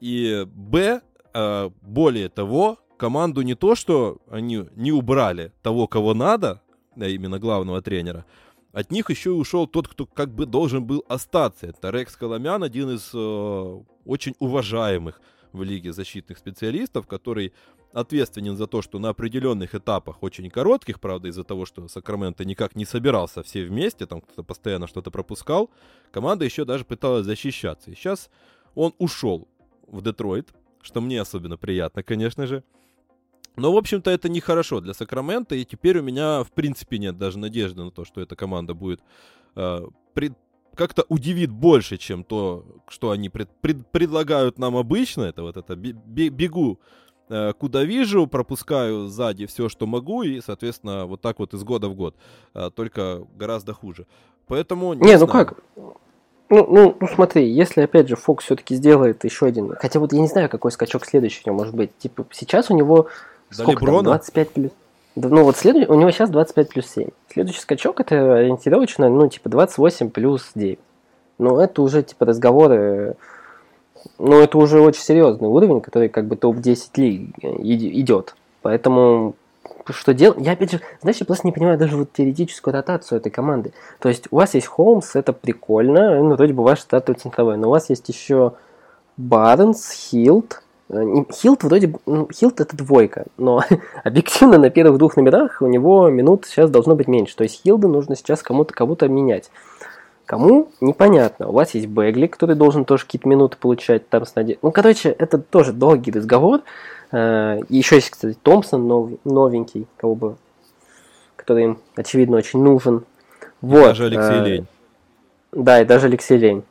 И Б, более того, команду не то, что они не убрали того, кого надо, а именно главного тренера, от них еще и ушел тот, кто как бы должен был остаться. Это Рекс Коломян, один из э, очень уважаемых в лиге защитных специалистов, который ответственен за то, что на определенных этапах, очень коротких, правда, из-за того, что Сакраменто никак не собирался все вместе, там кто-то постоянно что-то пропускал, команда еще даже пыталась защищаться. И сейчас он ушел в Детройт, что мне особенно приятно, конечно же. Но, в общем-то, это нехорошо для Сакрамента, и теперь у меня, в принципе, нет даже надежды на то, что эта команда будет э, пред, как-то удивит больше, чем то, что они пред, пред, предлагают нам обычно. Это вот это бегу э, куда вижу, пропускаю сзади все, что могу, и, соответственно, вот так вот из года в год. Э, только гораздо хуже. Поэтому... Не, не ну как? Ну, ну, ну смотри, если опять же Фокс все-таки сделает еще один, хотя вот я не знаю, какой скачок следующий у него может быть. Типа сейчас у него до Сколько Леброна? Там, 25 плюс... Ну вот следующий, у него сейчас 25 плюс 7. Следующий скачок это ориентировочно, ну типа 28 плюс 9. Ну это уже типа разговоры, ну это уже очень серьезный уровень, который как бы топ-10 лиг идет. Поэтому что делать? Я опять же, знаешь, я просто не понимаю даже вот теоретическую ротацию этой команды. То есть у вас есть Холмс, это прикольно, ну вроде бы ваш стартовый центровой, но у вас есть еще Барнс, Хилд, Э, Хилд вроде бы... Ну, Хилд это двойка, но объективно на первых двух номерах у него минут сейчас должно быть меньше. То есть Хилда нужно сейчас кому-то кого-то менять. Кому? Непонятно. У вас есть Бегли, который должен тоже какие-то минуты получать там с надеждой. Ну, короче, это тоже долгий разговор. Э, еще есть, кстати, Томпсон новенький, кого бы, который им, очевидно, очень нужен. Вот. Даже Алексей э, Лень. Да, и даже Алексей Лень.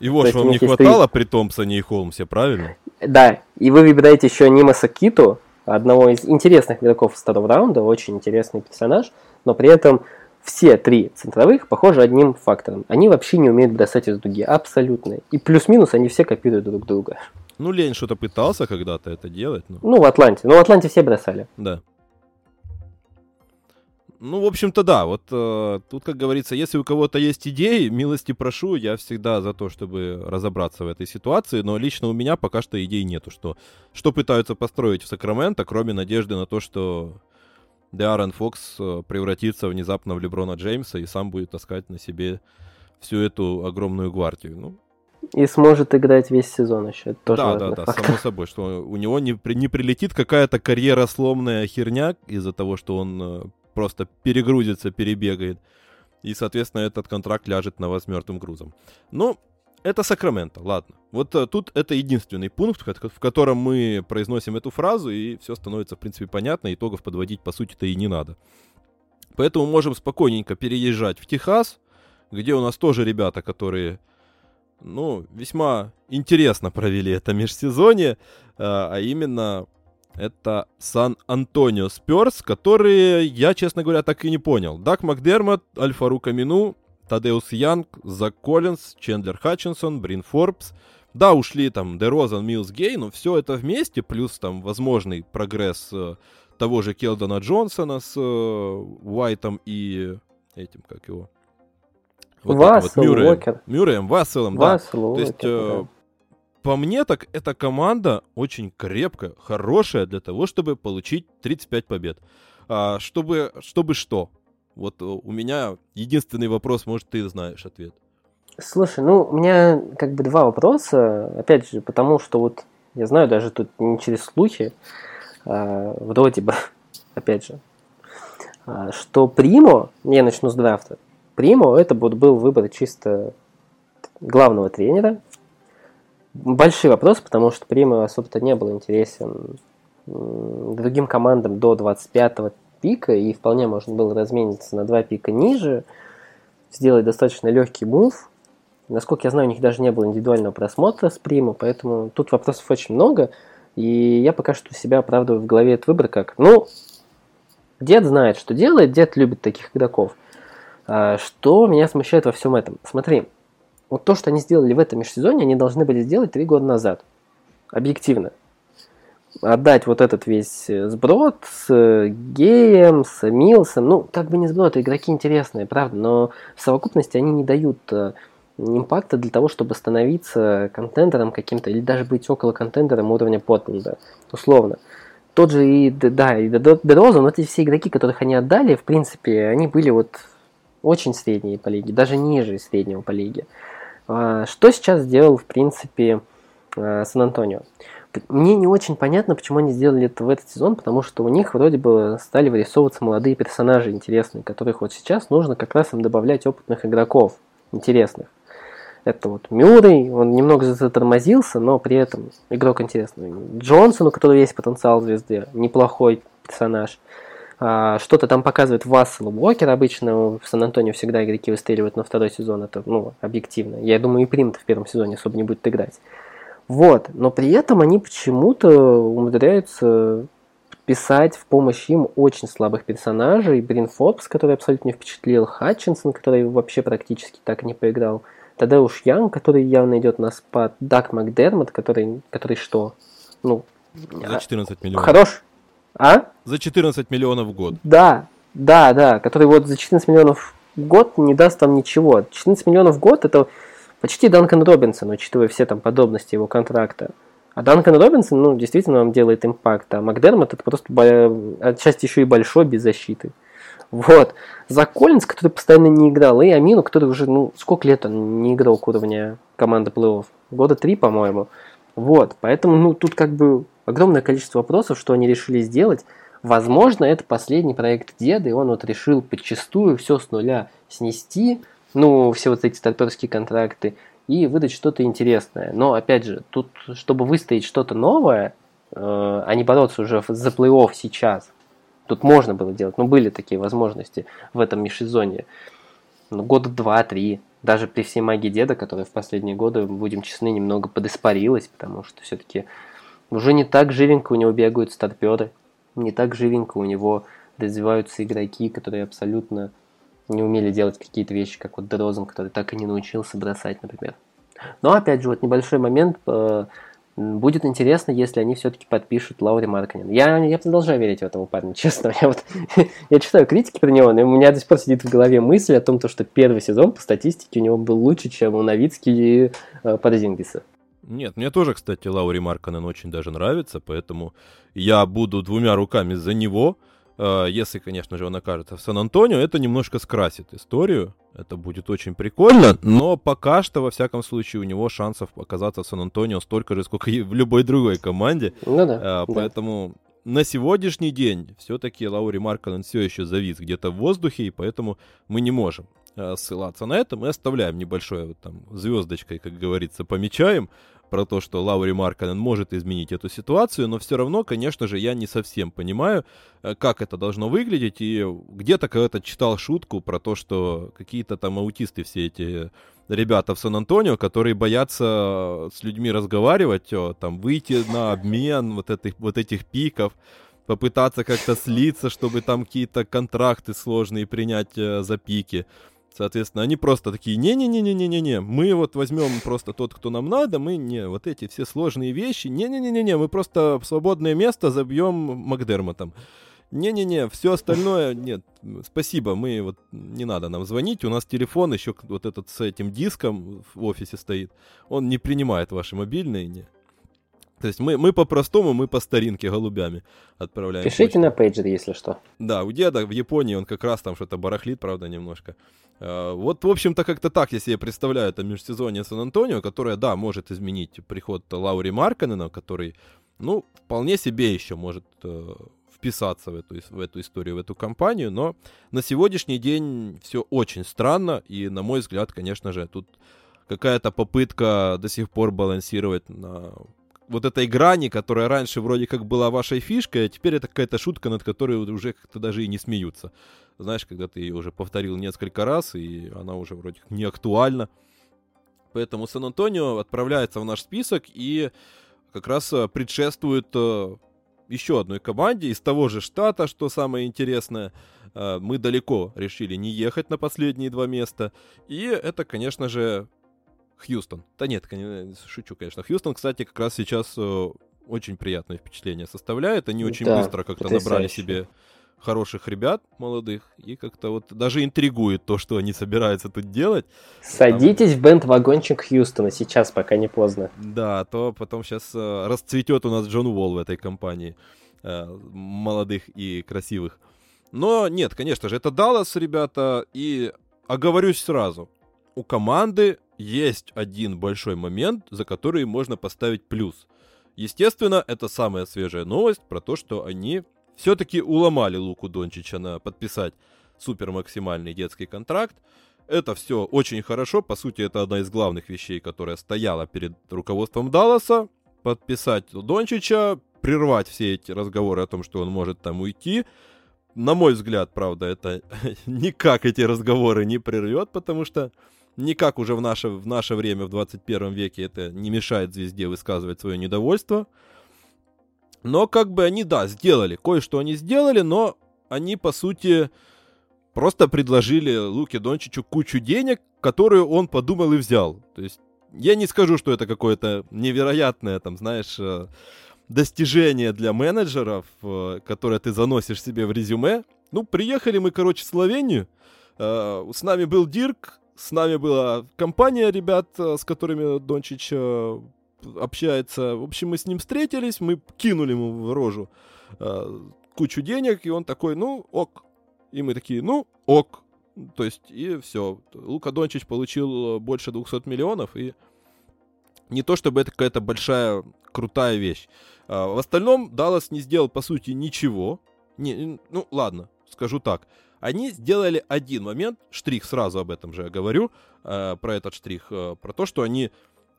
Его же вам не хватало при Томпсоне и Холмсе, правильно? Да, и вы выбираете еще Нимаса Киту, одного из интересных игроков второго раунда, очень интересный персонаж, но при этом все три центровых похожи одним фактором. Они вообще не умеют бросать из дуги, абсолютно. И плюс-минус они все копируют друг друга. Ну, Лень что-то пытался когда-то это делать. Но... Ну, в Атланте. Ну, в Атланте все бросали. Да. Ну, в общем-то, да. Вот э, тут, как говорится, если у кого-то есть идеи, милости прошу. Я всегда за то, чтобы разобраться в этой ситуации. Но лично у меня пока что идей нету, что, что пытаются построить в Сакраменто, кроме надежды на то, что Деарен Фокс э, превратится внезапно в Леброна Джеймса и сам будет таскать на себе всю эту огромную гвардию. Ну, и сможет играть весь сезон еще. Это тоже да, да, да, факт. само собой, что у него не, не прилетит какая-то карьера сломная херня из-за того, что он э, просто перегрузится, перебегает. И, соответственно, этот контракт ляжет на вас мертвым грузом. Ну, это Сакраменто, ладно. Вот uh, тут это единственный пункт, в котором мы произносим эту фразу, и все становится, в принципе, понятно, итогов подводить, по сути-то, и не надо. Поэтому можем спокойненько переезжать в Техас, где у нас тоже ребята, которые, ну, весьма интересно провели это межсезонье, uh, а именно это Сан-Антонио Сперс, которые я, честно говоря, так и не понял. Дак Макдермот, Альфару Камину, Тадеус Янг, Зак Коллинз, Чендлер Хатчинсон, Брин Форбс. Да, ушли там Дерозан, Милс Гей, но все это вместе, плюс там возможный прогресс э, того же Келдона Джонсона с э, Уайтом и этим, как его? Вот Вассел, вот, Мюрреем, Уокер. Мюрреем, Васселом, да. То есть, э, по мне, так эта команда очень крепкая, хорошая для того, чтобы получить 35 побед. А, чтобы, чтобы что? Вот э, у меня единственный вопрос, может, ты знаешь ответ. Слушай, ну, у меня как бы два вопроса. Опять же, потому что вот я знаю даже тут не через слухи, а, вроде бы, опять же, а, что Примо, я начну с драфта, Примо это вот был выбор чисто главного тренера большой вопрос, потому что Прима особо-то не был интересен другим командам до 25-го пика, и вполне можно было размениться на два пика ниже, сделать достаточно легкий мув. Насколько я знаю, у них даже не было индивидуального просмотра с Прима, поэтому тут вопросов очень много. И я пока что себя оправдываю в голове этот выбор как, ну, дед знает, что делает, дед любит таких игроков. А, что меня смущает во всем этом? Смотри, вот то, что они сделали в этом межсезонье, они должны были сделать три года назад. Объективно. Отдать вот этот весь э, сброд с э, Геем, с Милсом. Ну, как бы не сброд, игроки интересные, правда, но в совокупности они не дают э, импакта для того, чтобы становиться контендером каким-то, или даже быть около контендером уровня Портленда, условно. Тот же и, да, и Дероза, но эти все игроки, которых они отдали, в принципе, они были вот очень средние по лиге, даже ниже среднего по лиге. А, что сейчас сделал, в принципе, а, Сан-Антонио? Мне не очень понятно, почему они сделали это в этот сезон, потому что у них вроде бы стали вырисовываться молодые персонажи интересные, которых вот сейчас нужно как раз им добавлять опытных игроков интересных. Это вот Мюррей, он немного затормозился, но при этом игрок интересный. Джонсон, у которого есть потенциал звезды, неплохой персонаж. А, что-то там показывает Вассел Уокер обычно. В Сан-Антонио всегда игроки выстреливают на второй сезон. Это, ну, объективно. Я думаю, и Примт в первом сезоне особо не будет играть. Вот. Но при этом они почему-то умудряются писать в помощь им очень слабых персонажей. Брин Форбс, который абсолютно не впечатлил. Хатчинсон, который вообще практически так не поиграл. Тадеуш Янг, который явно идет на спад, Дак Макдермот, который, который что? Ну, за 14 миллионов. Хорош. А? За 14 миллионов в год. Да, да, да, который вот за 14 миллионов в год не даст там ничего. 14 миллионов в год это почти Данкан Робинсон, учитывая все там подобности его контракта. А Данкан Робинсон, ну, действительно вам делает импакт, а Макдермот это просто отчасти еще и большой без защиты. Вот. За Коллинс, который постоянно не играл, и Амину, который уже, ну, сколько лет он не играл к уровня команды плей-офф? Года три, по-моему. Вот. Поэтому, ну, тут как бы огромное количество вопросов, что они решили сделать. Возможно, это последний проект деда, и он вот решил подчастую все с нуля снести, ну, все вот эти старперские контракты, и выдать что-то интересное. Но, опять же, тут, чтобы выстоять что-то новое, э, а не бороться уже за плей-офф сейчас, Тут можно было делать, но были такие возможности в этом межсезонье. Ну, года два-три, даже при всей магии деда, которая в последние годы, будем честны, немного подиспарилась, потому что все-таки уже не так живенько у него бегают старперы, не так живенько у него развиваются игроки, которые абсолютно не умели делать какие-то вещи, как вот Дрозен, который так и не научился бросать, например. Но опять же, вот небольшой момент э, Будет интересно, если они все-таки подпишут Лаури Марканин. Я, я продолжаю верить в этого парня, честно. Я, вот, я читаю критики про него, но у меня до сих пор сидит в голове мысль о том, то, что первый сезон по статистике у него был лучше, чем у Новицки и э, Подзингиса. Нет, мне тоже, кстати, Лаури Марканен очень даже нравится, поэтому я буду двумя руками за него. Э, если, конечно же, он окажется в Сан-Антонио, это немножко скрасит историю. Это будет очень прикольно, но пока что, во всяком случае, у него шансов оказаться в Сан-Антонио столько же, сколько и в любой другой команде. Ну да. Поэтому да. на сегодняшний день все-таки Лаури Марканен все еще завис где-то в воздухе, и поэтому мы не можем э, ссылаться на это. Мы оставляем небольшое вот там звездочкой, как говорится, помечаем про то, что Лаури Марканен может изменить эту ситуацию, но все равно, конечно же, я не совсем понимаю, э, как это должно выглядеть, и где-то когда-то читал шутку про то, что какие-то там аутисты все эти ребята в Сан-Антонио, которые боятся с людьми разговаривать, там выйти на обмен вот этих, вот этих пиков, попытаться как-то слиться, чтобы там какие-то контракты сложные принять э, за пики. Соответственно, они просто такие, не-не-не-не-не-не, мы вот возьмем просто тот, кто нам надо, мы не, вот эти все сложные вещи, не-не-не-не-не, мы просто свободное место забьем Макдермотом. Не-не-не, все остальное, нет, спасибо, мы вот, не надо нам звонить, у нас телефон еще вот этот с этим диском в офисе стоит, он не принимает ваши мобильные, не. То есть мы, мы по-простому, мы по старинке голубями отправляем. Пишите почту. на пейджер, если что. Да, у деда в Японии он как раз там что-то барахлит, правда, немножко. А, вот, в общем-то, как-то так я себе представляю это межсезонье Сан-Антонио, которое, да, может изменить приход Лаури Марканена, который, ну, вполне себе еще может э, вписаться в эту, в эту историю, в эту компанию, но на сегодняшний день все очень странно, и, на мой взгляд, конечно же, тут какая-то попытка до сих пор балансировать на вот этой грани, которая раньше вроде как была вашей фишкой, а теперь это какая-то шутка, над которой уже как-то даже и не смеются. Знаешь, когда ты ее уже повторил несколько раз, и она уже вроде как не актуальна. Поэтому Сан-Антонио отправляется в наш список, и как раз предшествует еще одной команде из того же штата, что самое интересное. Мы далеко решили не ехать на последние два места. И это, конечно же, Хьюстон. Да нет, шучу, конечно. Хьюстон, кстати, как раз сейчас очень приятное впечатление составляет. Они очень да, быстро как-то набрали себе хороших ребят молодых, и как-то вот даже интригует то, что они собираются тут делать. Садитесь Там... в бенд-вагончик Хьюстона сейчас, пока не поздно. Да, то потом сейчас э, расцветет у нас Джон Уолл в этой компании э, молодых и красивых. Но нет, конечно же, это Даллас, ребята, и оговорюсь сразу. У команды есть один большой момент, за который можно поставить плюс. Естественно, это самая свежая новость про то, что они все-таки уломали Луку Дончича на подписать супер максимальный детский контракт. Это все очень хорошо. По сути, это одна из главных вещей, которая стояла перед руководством Далласа. Подписать Дончича, прервать все эти разговоры о том, что он может там уйти. На мой взгляд, правда, это никак эти разговоры не прервет, потому что никак уже в наше, в наше время, в 21 веке, это не мешает звезде высказывать свое недовольство. Но как бы они, да, сделали, кое-что они сделали, но они, по сути, просто предложили Луке Дончичу кучу денег, которые он подумал и взял. То есть я не скажу, что это какое-то невероятное, там, знаешь, э, достижение для менеджеров, э, которое ты заносишь себе в резюме. Ну, приехали мы, короче, в Словению. Э, с нами был Дирк, с нами была компания ребят, с которыми Дончич общается. В общем, мы с ним встретились, мы кинули ему в рожу э, кучу денег, и он такой, ну, ок. И мы такие, ну, ок. То есть, и все. Лука Дончич получил больше 200 миллионов, и не то чтобы это какая-то большая, крутая вещь. А, в остальном Даллас не сделал, по сути, ничего. Не, ну, ладно, скажу так. Они сделали один момент, штрих, сразу об этом же я говорю, э, про этот штрих, э, про то, что они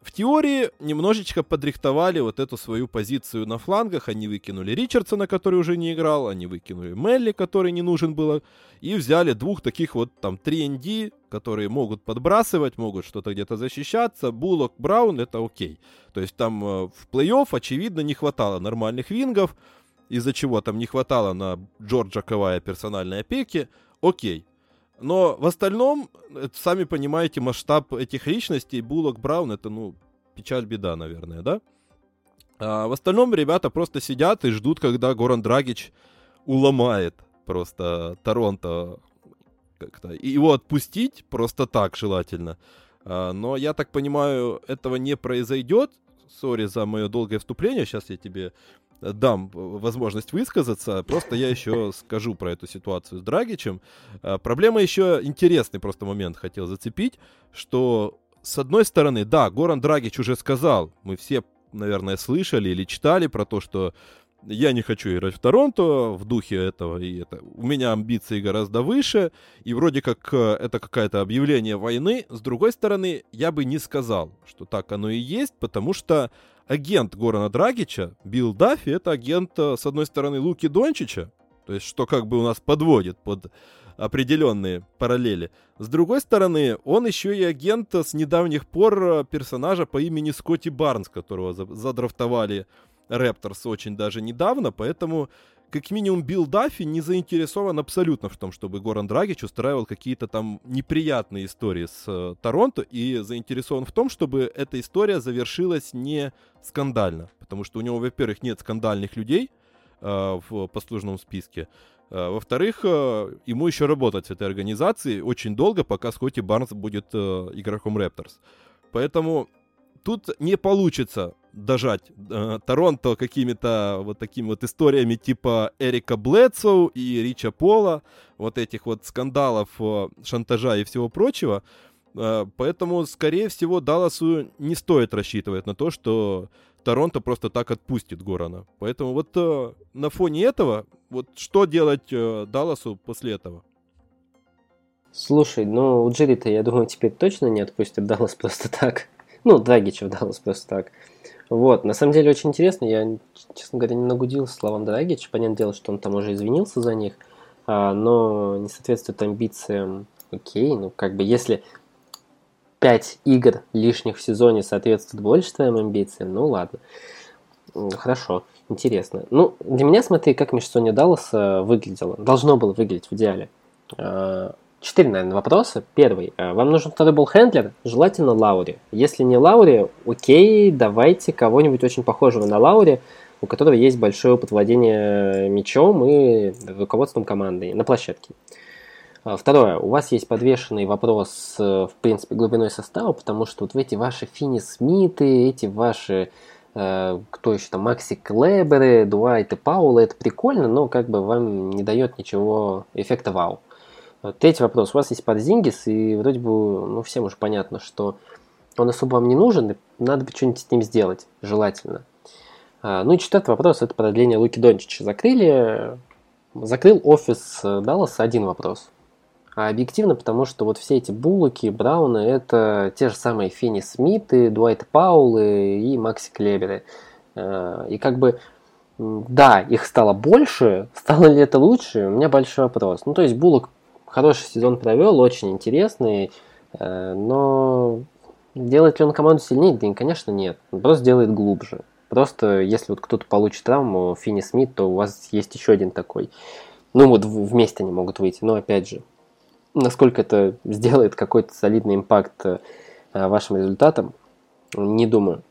в теории немножечко подрихтовали вот эту свою позицию на флангах. Они выкинули Ричардсона, который уже не играл, они выкинули Мелли, который не нужен был, и взяли двух таких вот там 3ND, которые могут подбрасывать, могут что-то где-то защищаться. Буллок, Браун — это окей. То есть там э, в плей-офф, очевидно, не хватало нормальных вингов, из-за чего там не хватало на Джорджа Кавая персональной опеки. Окей. Но в остальном, сами понимаете, масштаб этих личностей, Буллок, Браун, это, ну, печаль, беда, наверное, да? А в остальном ребята просто сидят и ждут, когда Горан Драгич уломает просто Торонто как-то. И его отпустить просто так желательно. А, но я так понимаю, этого не произойдет. Сори за мое долгое вступление. Сейчас я тебе дам возможность высказаться. Просто я еще скажу про эту ситуацию с Драгичем. А, проблема еще интересный просто момент хотел зацепить, что с одной стороны, да, Горан Драгич уже сказал, мы все, наверное, слышали или читали про то, что я не хочу играть в Торонто в духе этого, и это у меня амбиции гораздо выше, и вроде как э, это какое-то объявление войны. С другой стороны, я бы не сказал, что так оно и есть, потому что агент Горана Драгича, Билл Даффи, это агент, э, с одной стороны, Луки Дончича, то есть что как бы у нас подводит под определенные параллели. С другой стороны, он еще и агент с недавних пор э, персонажа по имени Скотти Барнс, которого задрафтовали Репторс очень даже недавно, поэтому как минимум Билл Даффи не заинтересован абсолютно в том, чтобы Горан Драгич устраивал какие-то там неприятные истории с э, Торонто и заинтересован в том, чтобы эта история завершилась не скандально, потому что у него, во-первых, нет скандальных людей э, в послужном списке, э, во-вторых, э, ему еще работать в этой организации очень долго, пока Скотти Барнс будет э, игроком Репторс. Поэтому тут не получится дожать э, Торонто какими-то вот такими вот историями типа Эрика Блэдсоу и Рича Пола, вот этих вот скандалов, э, шантажа и всего прочего. Э, поэтому, скорее всего, Далласу не стоит рассчитывать на то, что Торонто просто так отпустит Горана. Поэтому вот э, на фоне этого, вот что делать э, Далласу после этого? Слушай, ну у Джерри-то, я думаю, теперь точно не отпустит Даллас просто так. Ну, Драгича в Даллас просто так. Вот, на самом деле очень интересно, я, честно говоря, не нагудился словам Драгич, понятное дело, что он там уже извинился за них, а, но не соответствует амбициям, окей, ну как бы если 5 игр лишних в сезоне соответствует больше твоим амбициям, ну ладно. Хорошо, интересно. Ну, для меня, смотри, как межсезонье Далласа выглядело. Должно было выглядеть в идеале. Четыре, наверное, вопроса. Первый. А, вам нужен второй болхендлер? Желательно Лаури. Если не Лаури, окей, давайте кого-нибудь очень похожего на Лаури, у которого есть большой опыт владения мячом и руководством командой на площадке. А, второе. У вас есть подвешенный вопрос, э, в принципе, глубиной состава, потому что вот эти ваши Фини Смиты, эти ваши Э, кто еще там, Макси Клеберы, Дуайт и Паула, это прикольно, но как бы вам не дает ничего эффекта вау. Третий вопрос. У вас есть Парзингис, и вроде бы, ну, всем уже понятно, что он особо вам не нужен, и надо бы что-нибудь с ним сделать, желательно. А, ну и четвертый вопрос, это продление Луки Дончича. Закрыли, закрыл офис Далласа один вопрос. А объективно, потому что вот все эти Буллоки, Брауны, это те же самые Финни Смиты, Дуайт Паулы и Макси Клеберы. Э, и как бы, да, их стало больше, стало ли это лучше, у меня большой вопрос. Ну, то есть Буллок хороший сезон провел, очень интересный, э, но делает ли он команду сильнее? Да, конечно, нет. Он просто делает глубже. Просто если вот кто-то получит травму, Финни Смит, то у вас есть еще один такой. Ну вот вместе они могут выйти, но опять же, насколько это сделает какой-то солидный импакт э, вашим результатам, не думаю.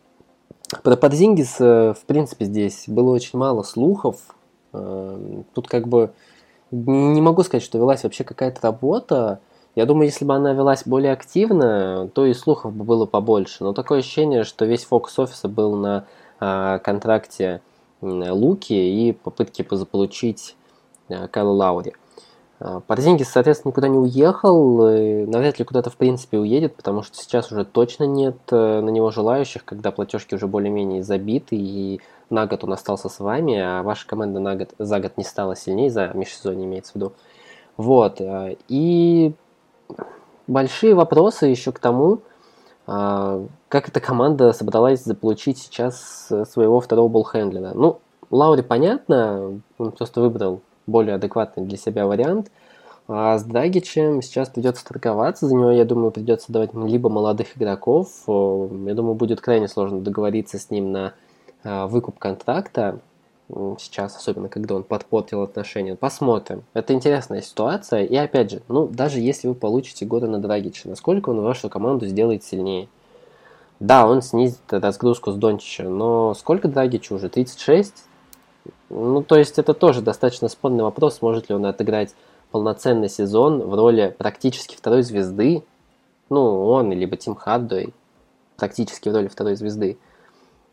Про Подзингис, э, в принципе, здесь было очень мало слухов. Тут как бы не могу сказать, что велась вообще какая-то работа. Я думаю, если бы она велась более активно, то и слухов бы было побольше. Но такое ощущение, что весь фокус офиса был на контракте Луки и попытке заполучить Кайла Лаури. А, Порзингис, соответственно, никуда не уехал, навряд ли куда-то в принципе уедет, потому что сейчас уже точно нет э, на него желающих, когда платежки уже более-менее забиты, и на год он остался с вами, а ваша команда на год, за год не стала сильнее, за межсезонье имеется в виду. Вот. Э, и большие вопросы еще к тому, э, как эта команда собралась заполучить сейчас своего второго болхендлера. Ну, Лаури понятно, он просто выбрал более адекватный для себя вариант. А с Драгичем сейчас придется торговаться. За него, я думаю, придется давать либо молодых игроков. Я думаю, будет крайне сложно договориться с ним на выкуп контракта. Сейчас, особенно когда он подпортил отношения. Посмотрим. Это интересная ситуация. И опять же, ну, даже если вы получите года на Драгича, насколько он вашу команду сделает сильнее? Да, он снизит разгрузку с Дончича, но сколько Драгичу уже? 36? Ну, то есть это тоже достаточно спорный вопрос, сможет ли он отыграть полноценный сезон в роли практически второй звезды. Ну, он, либо Тим Хардуэй, практически в роли второй звезды.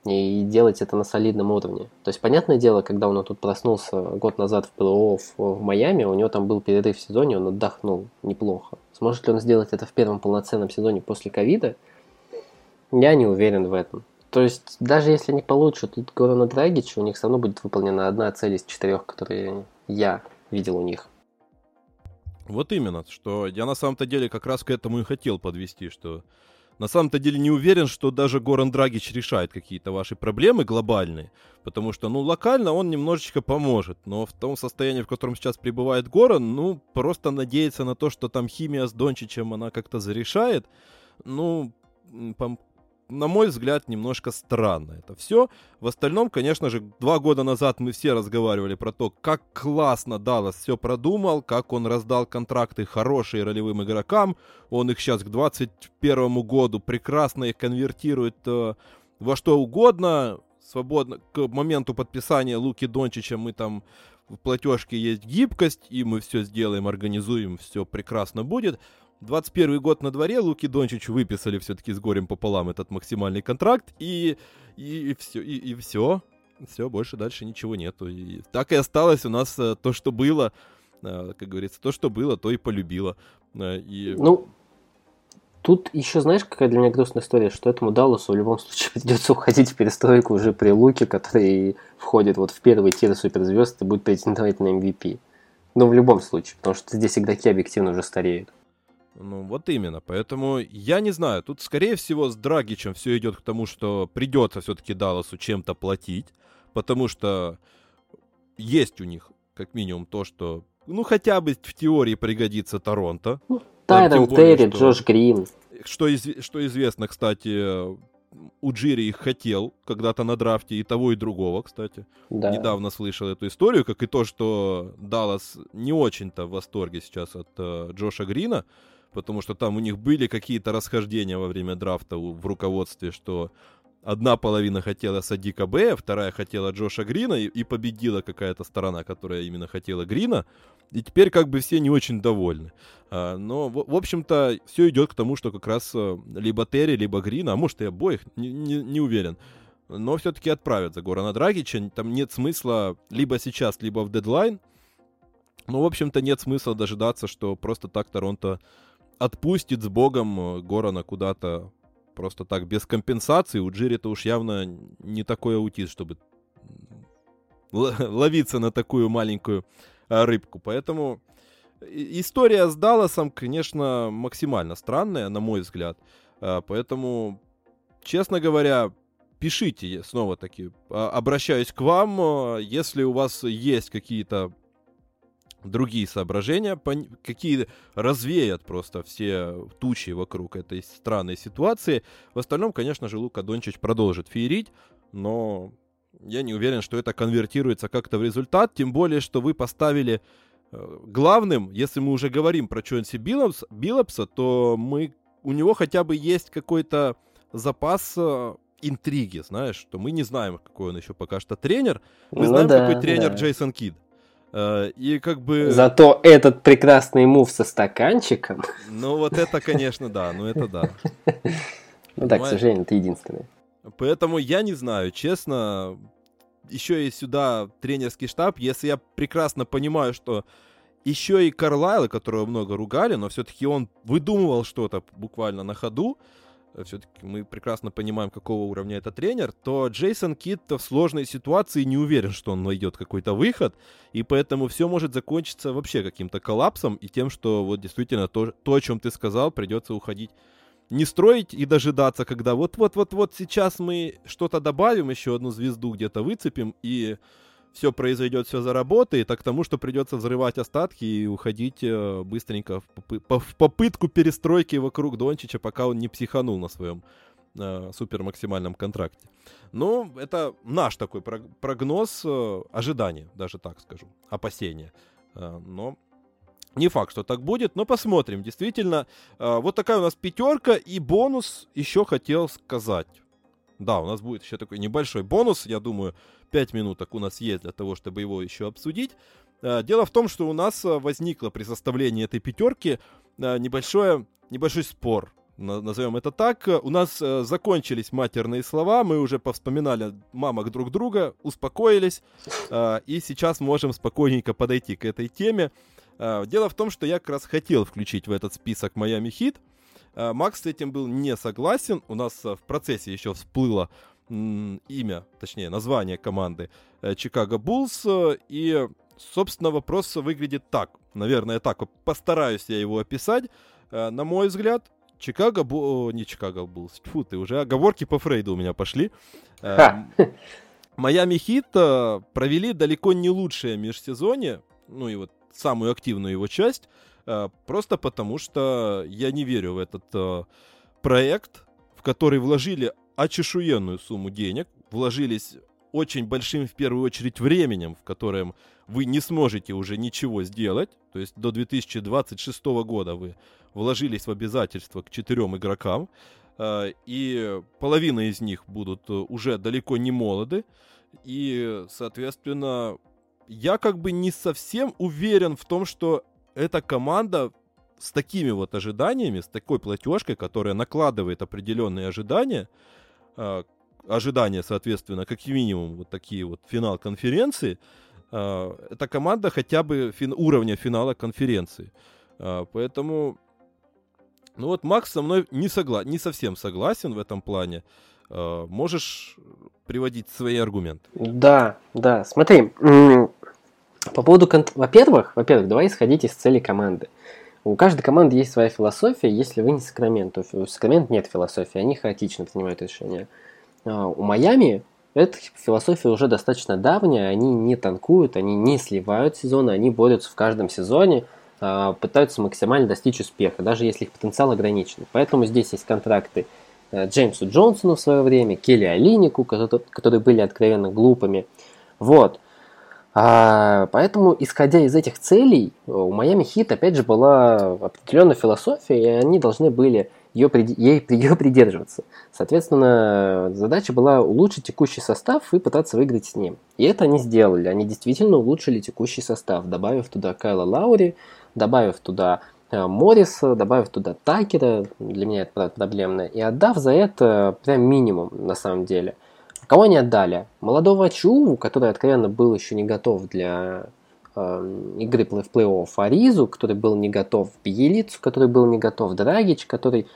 И делать это на солидном уровне. То есть, понятное дело, когда он тут проснулся год назад в плей в Майами, у него там был перерыв в сезоне, он отдохнул неплохо. Сможет ли он сделать это в первом полноценном сезоне после ковида? Я не уверен в этом. То есть, даже если они получат Горана Драгича, у них все равно будет выполнена одна цель из четырех, которые я видел у них. Вот именно, что я на самом-то деле как раз к этому и хотел подвести, что на самом-то деле не уверен, что даже Горан Драгич решает какие-то ваши проблемы глобальные, потому что, ну, локально он немножечко поможет, но в том состоянии, в котором сейчас пребывает Горан, ну, просто надеяться на то, что там химия с Дончичем она как-то зарешает, ну, на мой взгляд, немножко странно это все. В остальном, конечно же, два года назад мы все разговаривали про то, как классно Даллас все продумал, как он раздал контракты хорошие ролевым игрокам. Он их сейчас к 2021 году прекрасно их конвертирует э, во что угодно. Свободно к моменту подписания Луки Дончича мы там в платежке есть гибкость, и мы все сделаем, организуем, все прекрасно будет. 21 год на дворе, Луки Дончич выписали все-таки с горем пополам этот максимальный контракт, и, и, и все, и, и все, все, больше дальше ничего нету. И так и осталось у нас э, то, что было, э, как говорится, то, что было, то и полюбило. Э, и... Ну, тут еще знаешь, какая для меня грустная история, что этому Далласу в любом случае придется уходить в перестройку уже при Луке, который входит вот в первый тир суперзвезд и будет претендовать на MVP. Ну, в любом случае, потому что здесь игроки объективно уже стареют. Ну, вот именно. Поэтому я не знаю. Тут, скорее всего, с Драгичем все идет к тому, что придется все-таки Далласу чем-то платить. Потому что есть у них, как минимум, то, что, ну, хотя бы в теории пригодится Торонто. Ну, Тайрон Терри, Джош Грин. Что, из, что известно, кстати, Уджири их хотел когда-то на драфте, и того, и другого, кстати. Да. Недавно слышал эту историю, как и то, что Даллас не очень-то в восторге сейчас от э, Джоша Грина, потому что там у них были какие-то расхождения во время драфта в руководстве, что одна половина хотела Садика Б, вторая хотела Джоша Грина, и, и победила какая-то сторона, которая именно хотела Грина. И теперь как бы все не очень довольны. А, но, в, общем-то, все идет к тому, что как раз э, либо Терри, либо Грина, а может и обоих, не, не, не уверен. Но все-таки отправят за Горана Драгича. Там нет смысла либо сейчас, либо в дедлайн. Ну, в общем-то, нет смысла дожидаться, что просто так Торонто отпустит с богом э, Горана куда-то просто так, без компенсации. У Джири-то уж явно не такой аутист, чтобы ловиться на такую маленькую а, рыбку. Поэтому история с Далласом, конечно, максимально странная, на мой взгляд. А, поэтому, честно говоря, пишите, снова-таки, а, обращаюсь к вам, если у вас есть какие-то другие соображения, какие развеят просто все тучи вокруг этой странной ситуации. В остальном, конечно же, Лука Дончич продолжит феерить, но я не уверен, что это конвертируется как-то в результат, тем более, что вы поставили э, главным, если мы уже говорим про Чонси Биллопс, Биллопса, то мы, у него хотя бы есть какой-то запас э, интриги, знаешь, что мы не знаем, какой он еще пока что тренер, мы ну, знаем, да, какой тренер да. Джейсон Кид. Э, и как бы... Зато этот прекрасный мув со стаканчиком. Ну вот это, конечно, да, ну это да. Ну да, к сожалению, это единственное. Поэтому я не знаю, честно, еще и сюда тренерский штаб, если я прекрасно понимаю, что еще и Карлайла, которого много ругали, но все-таки он выдумывал что-то буквально на ходу, все-таки мы прекрасно понимаем, какого уровня это тренер, то Джейсон Кит в сложной ситуации не уверен, что он найдет какой-то выход, и поэтому все может закончиться вообще каким-то коллапсом и тем, что вот действительно то, то о чем ты сказал, придется уходить. Не строить и дожидаться, когда вот-вот-вот-вот сейчас мы что-то добавим, еще одну звезду где-то выцепим, и все произойдет, все заработает, а к тому, что придется взрывать остатки и уходить э, быстренько в, попы- в попытку перестройки вокруг Дончича, пока он не психанул на своем э, супер максимальном контракте. Ну, это наш такой прогноз, э, ожидание, даже так скажу, опасения. Э, но не факт, что так будет, но посмотрим. Действительно, э, вот такая у нас пятерка, и бонус еще хотел сказать. Да, у нас будет еще такой небольшой бонус, я думаю, 5 минуток у нас есть для того, чтобы его еще обсудить. Э, дело в том, что у нас э, возникло при составлении этой пятерки э, небольшое, небольшой спор назовем это так. У нас закончились матерные слова, мы уже повспоминали мамок друг друга, успокоились, и сейчас можем спокойненько подойти к этой теме. Дело в том, что я как раз хотел включить в этот список Майами Хит. Макс с этим был не согласен. У нас в процессе еще всплыло имя, точнее, название команды э, Чикаго Буллс. Э, и, собственно, вопрос выглядит так. Наверное, так. Постараюсь я его описать. Э, на мой взгляд, Чикаго Буллс... Не Чикаго Буллс. Фу, ты уже оговорки по Фрейду у меня пошли. Майами Хит провели далеко не лучшее межсезонье. Ну и вот самую активную его часть. Просто потому, что я не верю в этот проект, в который вложили очешуенную сумму денег, вложились очень большим, в первую очередь, временем, в котором вы не сможете уже ничего сделать. То есть до 2026 года вы вложились в обязательства к четырем игрокам, а, и половина из них будут уже далеко не молоды. И, соответственно, я как бы не совсем уверен в том, что эта команда с такими вот ожиданиями, с такой платежкой, которая накладывает определенные ожидания, э, ожидания, соответственно, как минимум вот такие вот финал конференции, э, эта команда хотя бы фин, уровня финала конференции. Э, поэтому, ну вот Макс со мной не, согла не совсем согласен в этом плане. Можешь приводить свои аргументы? Да, да. Смотри, по поводу... Во-первых, во-первых, давай исходить из цели команды. У каждой команды есть своя философия, если вы не Сакрамент, то у Сакрамент нет философии, они хаотично принимают решения. А у Майами эта философия уже достаточно давняя, они не танкуют, они не сливают сезоны, они борются в каждом сезоне, а, пытаются максимально достичь успеха, даже если их потенциал ограничен. Поэтому здесь есть контракты э, Джеймсу Джонсону в свое время, Келли Алинику, которые были откровенно глупыми. Вот. А, поэтому, исходя из этих целей, у Майами Хит, опять же, была определенная философия, и они должны были ее, ей, ее придерживаться. Соответственно, задача была улучшить текущий состав и пытаться выиграть с ним. И это они сделали. Они действительно улучшили текущий состав, добавив туда Кайла Лаури, добавив туда э, Морриса, добавив туда Такера, для меня это проблемно, и отдав за это прям минимум на самом деле – Кого они отдали? Молодого Чуву, который откровенно был еще не готов для э, игры в плей-офф, Аризу, который был не готов, Бьелицу, который был не готов, Драгич, который...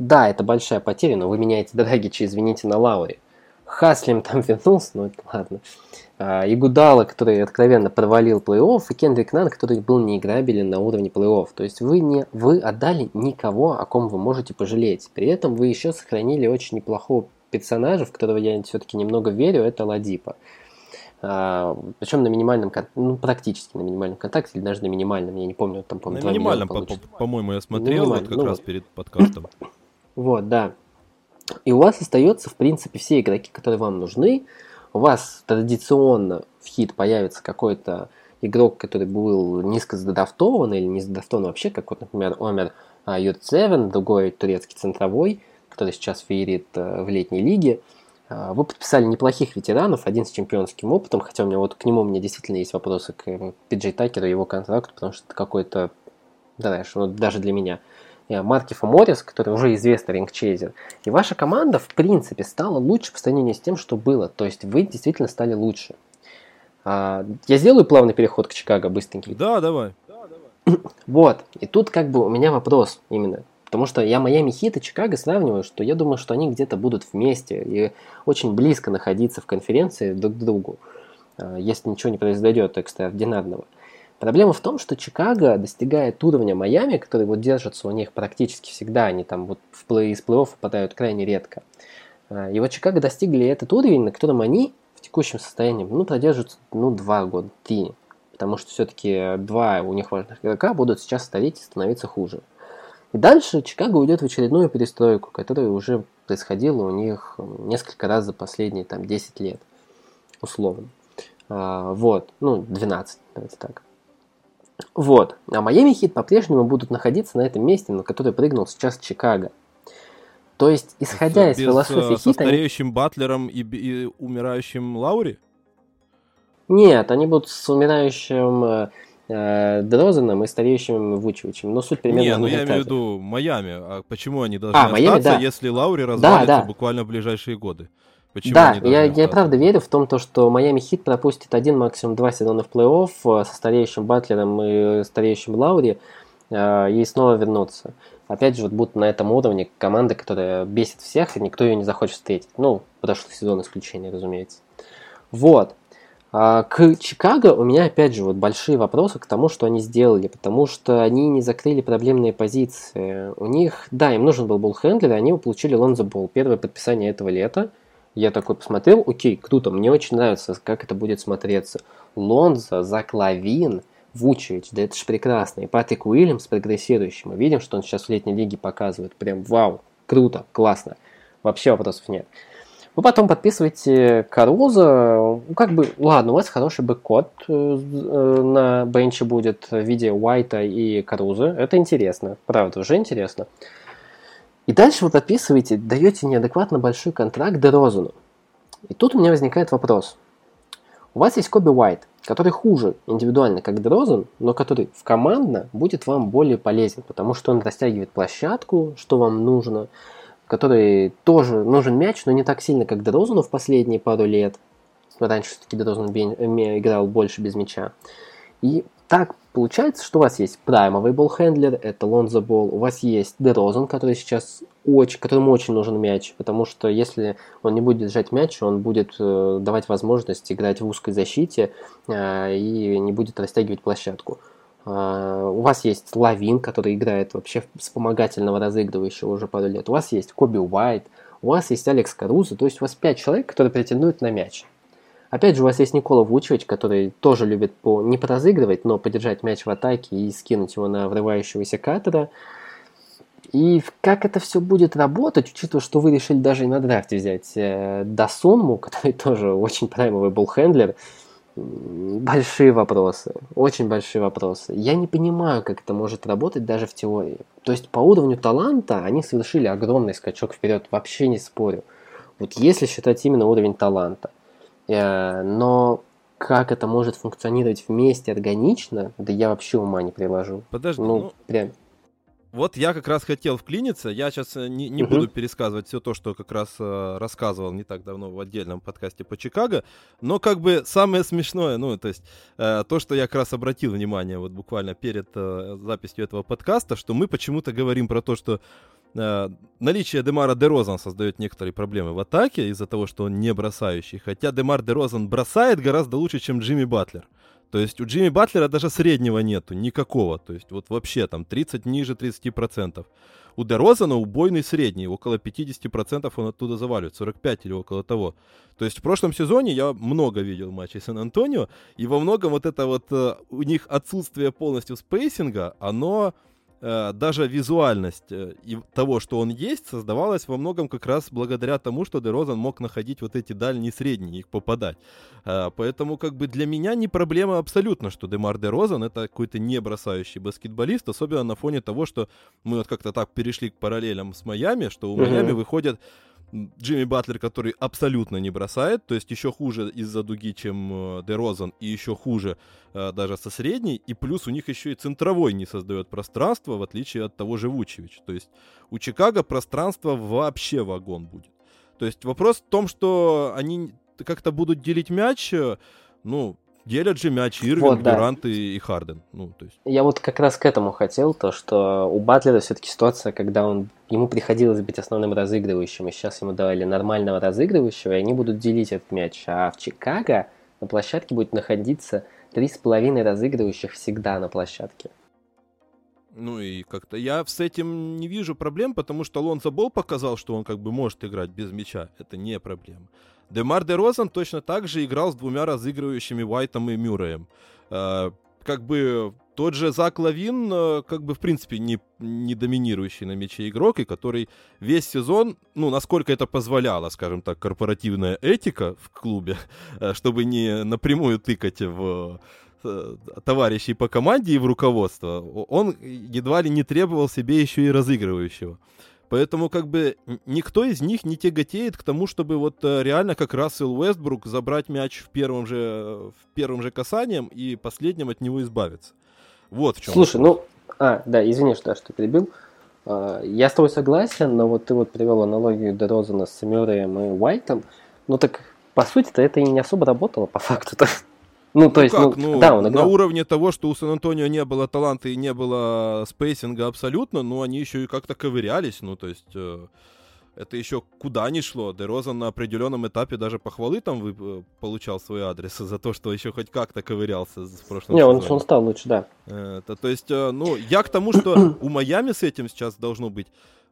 Да, это большая потеря, но вы меняете Драгича, извините, на Лауре. Хаслим там вернулся, но это ладно. А, Игудала, который откровенно провалил плей-офф, и Кендрик Нан, который был неиграбелен на уровне плей-офф. То есть вы, не, вы отдали никого, о ком вы можете пожалеть. При этом вы еще сохранили очень неплохого персонажа, в которого я все-таки немного верю, это Ладипа. А, причем на минимальном, ну, практически на минимальном контакте, или даже на минимальном, я не помню, там, по На минимальном, по-моему, я смотрел вот как ну, раз перед подкастом. Вот, да. И у вас остается, в принципе, все игроки, которые вам нужны. У вас традиционно в хит появится какой-то игрок, который был низко задрафтован или не задрафтован вообще, как вот, например, Омер Юрцевен, другой турецкий центровой – который сейчас феерит э, в летней лиге. А, вы подписали неплохих ветеранов, один с чемпионским опытом, хотя у меня вот к нему у меня действительно есть вопросы к э, Пиджей Такеру и его контракту, потому что это какой-то знаешь, ну, даже для меня. Маркифа Моррис, который уже известный рингчейзер. И ваша команда, в принципе, стала лучше по сравнению с тем, что было. То есть вы действительно стали лучше. А, я сделаю плавный переход к Чикаго быстренький. Да, давай. Вот. И тут как бы у меня вопрос именно. Потому что я Майами Хит и Чикаго сравниваю, что я думаю, что они где-то будут вместе и очень близко находиться в конференции друг к другу, а, если ничего не произойдет экстраординарного. Проблема в том, что Чикаго достигает уровня Майами, который вот держится у них практически всегда, они там вот в плей из плей-офф попадают крайне редко. А, и вот Чикаго достигли этот уровень, на котором они в текущем состоянии ну, продержатся ну, два года, три. Потому что все-таки два у них важных игрока будут сейчас стареть и становиться хуже. И дальше Чикаго уйдет в очередную перестройку, которая уже происходила у них несколько раз за последние там, 10 лет, условно. А, вот, ну, 12, давайте так. Вот. А Майами Хит по-прежнему будут находиться на этом месте, на которое прыгнул сейчас Чикаго. То есть, исходя Без, из философии э, Хита... Со стареющим они... Батлером и, и умирающим Лаури? Нет, они будут с умирающим э, Дрозеном и стареющим Вучевичем. Но суть примерно Не, ну я имею в виду Майами. А почему они должны а, Майами, остаться, да. если Лаури развалится да, да. буквально в ближайшие годы? Почему да, я, я правда верю в том, то, что Майами Хит пропустит один, максимум два сезона в плей-офф э, со стареющим Батлером и стареющим Лаури э, и снова вернуться. Опять же, вот будут на этом уровне команды, которая бесит всех, и никто ее не захочет встретить. Ну, прошлый сезон исключение, разумеется. Вот. А, к Чикаго у меня опять же вот большие вопросы к тому, что они сделали, потому что они не закрыли проблемные позиции. У них, да, им нужен был буллхендлер, и они получили Лонзо Болл. Первое подписание этого лета. Я такой посмотрел, окей, круто, мне очень нравится, как это будет смотреться. Лонзо, Зак Лавин, Вучевич, да это же прекрасно. И Патрик Уильямс прогрессирующий. Мы видим, что он сейчас в летней лиге показывает. Прям вау, круто, классно. Вообще вопросов нет. Вы потом подписываете Каруза, ну, как бы, ладно, у вас хороший бэккод э, э, на бенче будет в виде Уайта и Каруза, это интересно, правда, уже интересно. И дальше вы подписываете, даете неадекватно большой контракт Дерозану. И тут у меня возникает вопрос. У вас есть Коби Уайт, который хуже индивидуально, как Дрозен, но который в командно будет вам более полезен, потому что он растягивает площадку, что вам нужно, который тоже нужен мяч, но не так сильно, как Дрозуну в последние пару лет. Раньше все-таки Дрозун играл больше без мяча. И так получается, что у вас есть праймовый болхендлер, это Лонзо Бол, у вас есть Дерозан, который сейчас очень, которому очень нужен мяч, потому что если он не будет держать мяч, он будет э, давать возможность играть в узкой защите э, и не будет растягивать площадку. А, у вас есть Лавин, который играет вообще вспомогательного разыгрывающего уже пару лет. У вас есть Коби Уайт, у вас есть Алекс Карузо, то есть у вас пять человек, которые претендуют на мяч. Опять же, у вас есть Никола Вучевич, который тоже любит по, не поразыгрывать, но подержать мяч в атаке и скинуть его на врывающегося катера. И как это все будет работать, учитывая, что вы решили даже и на драфте взять э, Дасунму, который тоже очень праймовый буллхендлер, большие вопросы, очень большие вопросы. Я не понимаю, как это может работать даже в теории. То есть по уровню таланта они совершили огромный скачок вперед, вообще не спорю. Вот если считать именно уровень таланта. Э, но как это может функционировать вместе органично, да я вообще ума не приложу. Подожди, ну, ну прям. Вот я как раз хотел вклиниться. Я сейчас э, не, не uh-huh. буду пересказывать все то, что как раз э, рассказывал не так давно в отдельном подкасте по Чикаго. Но как бы самое смешное, ну, то есть э, то, что я как раз обратил внимание вот буквально перед э, записью этого подкаста, что мы почему-то говорим про то, что э, наличие Демара Дерозан создает некоторые проблемы в атаке из-за того, что он не бросающий. Хотя Демар Дерозан бросает гораздо лучше, чем Джимми Батлер. То есть у Джимми Батлера даже среднего нету, никакого. То есть вот вообще там 30 ниже 30%. У Дерозана убойный средний, около 50% он оттуда заваливает, 45 или около того. То есть в прошлом сезоне я много видел матчей Сан-Антонио, и во многом вот это вот э, у них отсутствие полностью спейсинга, оно даже визуальность э, того, что он есть, создавалась во многом как раз благодаря тому, что Дерозан мог находить вот эти дальние средние, их попадать. Э, поэтому как бы для меня не проблема абсолютно, что Демар Дерозан это какой-то не бросающий баскетболист, особенно на фоне того, что мы вот как-то так перешли к параллелям с Майами, что у Майами выходят Джимми Батлер, который абсолютно не бросает, то есть еще хуже из-за дуги, чем э, Дерозан, и еще хуже э, даже со средней, и плюс у них еще и центровой не создает пространство, в отличие от того же Вучевич. То есть у Чикаго пространство вообще вагон будет. То есть вопрос в том, что они как-то будут делить мяч, э, ну, Делят же мяч Ирвинг, вот, да. Дюрант и, и Харден. Ну, то есть. Я вот как раз к этому хотел, то что у Батлера все-таки ситуация, когда он ему приходилось быть основным разыгрывающим, и сейчас ему давали нормального разыгрывающего, и они будут делить этот мяч. А в Чикаго на площадке будет находиться три с половиной разыгрывающих всегда на площадке. Ну и как-то я с этим не вижу проблем, потому что Лонзо Бол показал, что он как бы может играть без мяча. Это не проблема. Демар де Розан точно так же играл с двумя разыгрывающими Уайтом и Мюрреем. Э, как бы тот же Зак Лавин, э, как бы в принципе не, не доминирующий на мяче игрок, и который весь сезон, ну, насколько это позволяло, скажем так, корпоративная этика в клубе, э, чтобы не напрямую тыкать в э, товарищей по команде и в руководство, он едва ли не требовал себе еще и разыгрывающего. Поэтому как бы никто из них не тяготеет к тому, чтобы вот э, реально как Рассел Уэстбрук забрать мяч в первом же, в первом же касанием и последним от него избавиться. Вот в чем. Слушай, вопрос. ну, а, да, извини, что, что перебил. А, я с тобой согласен, но вот ты вот привел аналогию Дерозана с Мюрреем и Уайтом. Ну так, по сути-то это и не особо работало по факту-то. Ну, то ну есть, как? ну, ну да, он играл. на уровне того, что у Сан-Антонио не было таланта и не было спейсинга абсолютно, но они еще и как-то ковырялись, ну, то есть... Э, это еще куда ни шло. Дерозан на определенном этапе даже похвалы там вы, э, получал свой адрес за то, что еще хоть как-то ковырялся в прошлом Не, он, он стал лучше, да. Это, то есть, э, ну, я к тому, что у Майами с этим сейчас должно быть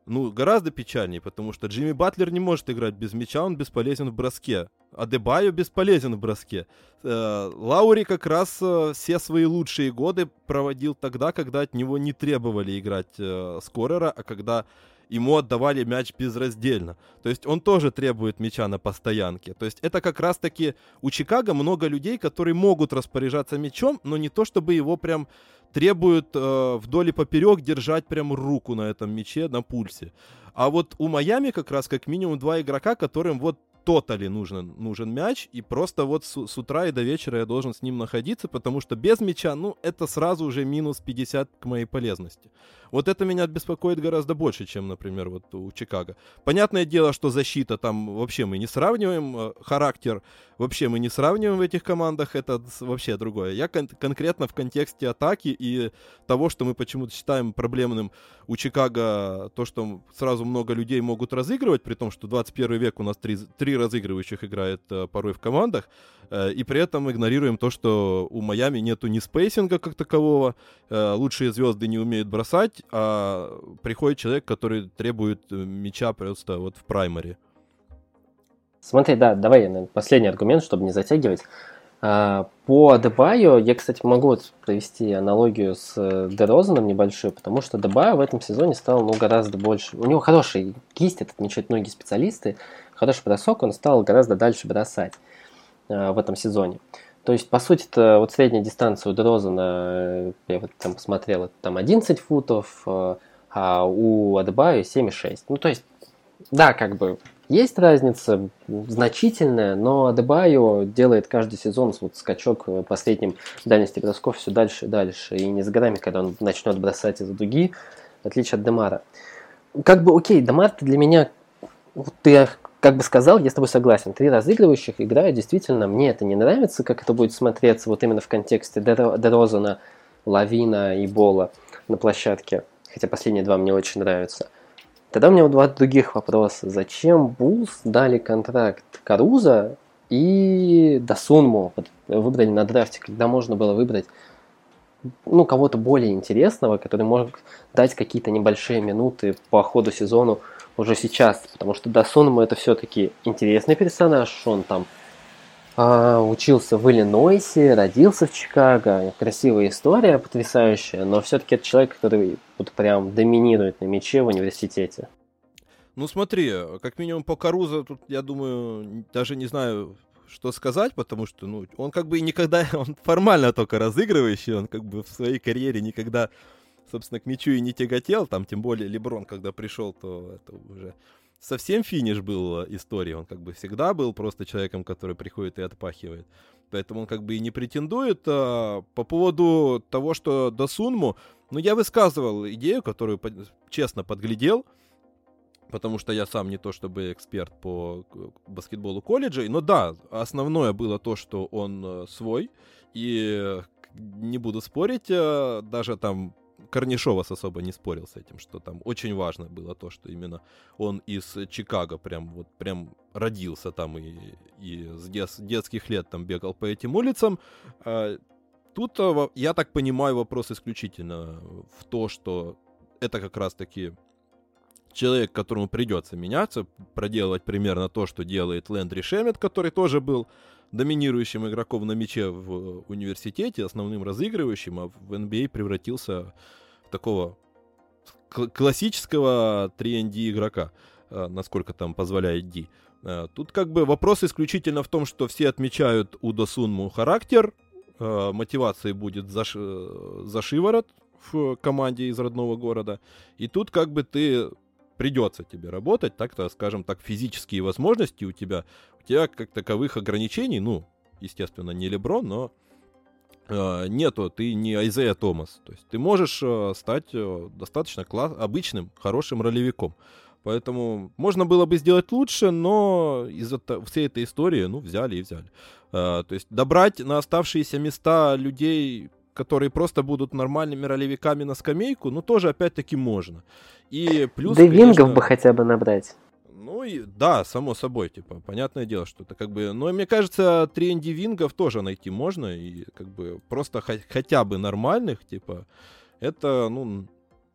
ну, гораздо печальнее, потому что Джимми Батлер не может играть без мяча, он бесполезен в броске. А Дебайо бесполезен в броске. Э, Лаури как раз э, все свои лучшие годы проводил тогда, когда от него не требовали играть э, скорера, а когда ему отдавали мяч безраздельно. То есть он тоже требует мяча на постоянке. То есть это как раз-таки у Чикаго много людей, которые могут распоряжаться мячом, но не то, чтобы его прям требуют э, вдоль и поперек держать прям руку на этом мяче, на пульсе. А вот у Майами как раз как минимум два игрока, которым вот тотали нужен, нужен мяч, и просто вот с, с утра и до вечера я должен с ним находиться, потому что без мяча, ну, это сразу уже минус 50 к моей полезности. Вот это меня беспокоит гораздо больше, чем, например, вот у Чикаго. Понятное дело, что защита там вообще мы не сравниваем, э, характер вообще мы не сравниваем в этих командах, это вообще другое. Я кон- конкретно в контексте атаки и того, что мы почему-то считаем проблемным у Чикаго, то, что сразу много людей могут разыгрывать, при том, что 21 век у нас три, три разыгрывающих играет э, порой в командах, э, и при этом игнорируем то, что у Майами нету ни спейсинга как такового, э, лучшие звезды не умеют бросать, а приходит человек, который требует мяча просто вот в праймаре. Смотри, да, давай последний аргумент, чтобы не затягивать. По Дебаю я, кстати, могу провести аналогию с Дерозаном небольшую, потому что Дебаю в этом сезоне стал ну, гораздо больше. У него хороший кисть, это отмечают многие специалисты. Хороший бросок, он стал гораздо дальше бросать в этом сезоне. То есть, по сути, это вот средняя дистанция у Дрозана, э, я вот там посмотрел, это там 11 футов, э, а у Адбаю 7,6. Ну, то есть, да, как бы есть разница значительная, но Адебайо делает каждый сезон вот скачок по средним дальности бросков все дальше и дальше. И не с годами, когда он начнет бросать из дуги, в отличие от Демара. Как бы, окей, Демар для меня, вот ты как бы сказал, я с тобой согласен. Три разыгрывающих играют, действительно, мне это не нравится, как это будет смотреться вот именно в контексте Дерозана, Лавина и Бола на площадке. Хотя последние два мне очень нравятся. Тогда у меня два других вопроса. Зачем Булс дали контракт Каруза и Дасунму выбрали на драфте, когда можно было выбрать ну, кого-то более интересного, который может дать какие-то небольшие минуты по ходу сезону уже сейчас, потому что Дасуному это все-таки интересный персонаж, он там а, учился в Иллинойсе, родился в Чикаго, красивая история, потрясающая, но все-таки это человек, который вот прям доминирует на мяче в университете. Ну смотри, как минимум по Каруза тут, я думаю, даже не знаю, что сказать, потому что, ну, он как бы никогда, он формально только разыгрывающий, он как бы в своей карьере никогда собственно, к мячу и не тяготел, там, тем более Леброн, когда пришел, то это уже совсем финиш был э, истории, он как бы всегда был просто человеком, который приходит и отпахивает. Поэтому он как бы и не претендует. А по поводу того, что до Сунму, ну, я высказывал идею, которую честно подглядел, потому что я сам не то чтобы эксперт по баскетболу колледжа, но да, основное было то, что он э, свой, и не буду спорить, даже там Корнишовас особо не спорил с этим, что там очень важно было то, что именно он из Чикаго прям вот прям родился там и, и с дет, детских лет там бегал по этим улицам. А, тут, а, я так понимаю, вопрос исключительно в то, что это как раз-таки человек, которому придется меняться, проделывать примерно то, что делает Лэндри Шемет, который тоже был доминирующим игроком на мяче в университете, основным разыгрывающим, а в NBA превратился в такого классического 3D игрока, а, насколько там позволяет D. А, тут как бы вопрос исключительно в том, что все отмечают у Досунму характер, а, мотивации будет за, за шиворот в команде из родного города. И тут как бы ты придется тебе работать, так-то, скажем так, физические возможности у тебя у тебя как таковых ограничений, ну, естественно, не Леброн, но э, нету, ты не Айзея Томас. То есть ты можешь э, стать э, достаточно класс, обычным, хорошим ролевиком. Поэтому можно было бы сделать лучше, но из-за всей этой истории, ну, взяли и взяли. Э, то есть добрать на оставшиеся места людей, которые просто будут нормальными ролевиками на скамейку, ну, тоже опять-таки можно. И плюс, Да конечно... вингов бы хотя бы набрать. Ну и да, само собой, типа, понятное дело, что это как бы... Но мне кажется, тренди вингов тоже найти можно, и как бы просто хоть, хотя бы нормальных, типа, это, ну,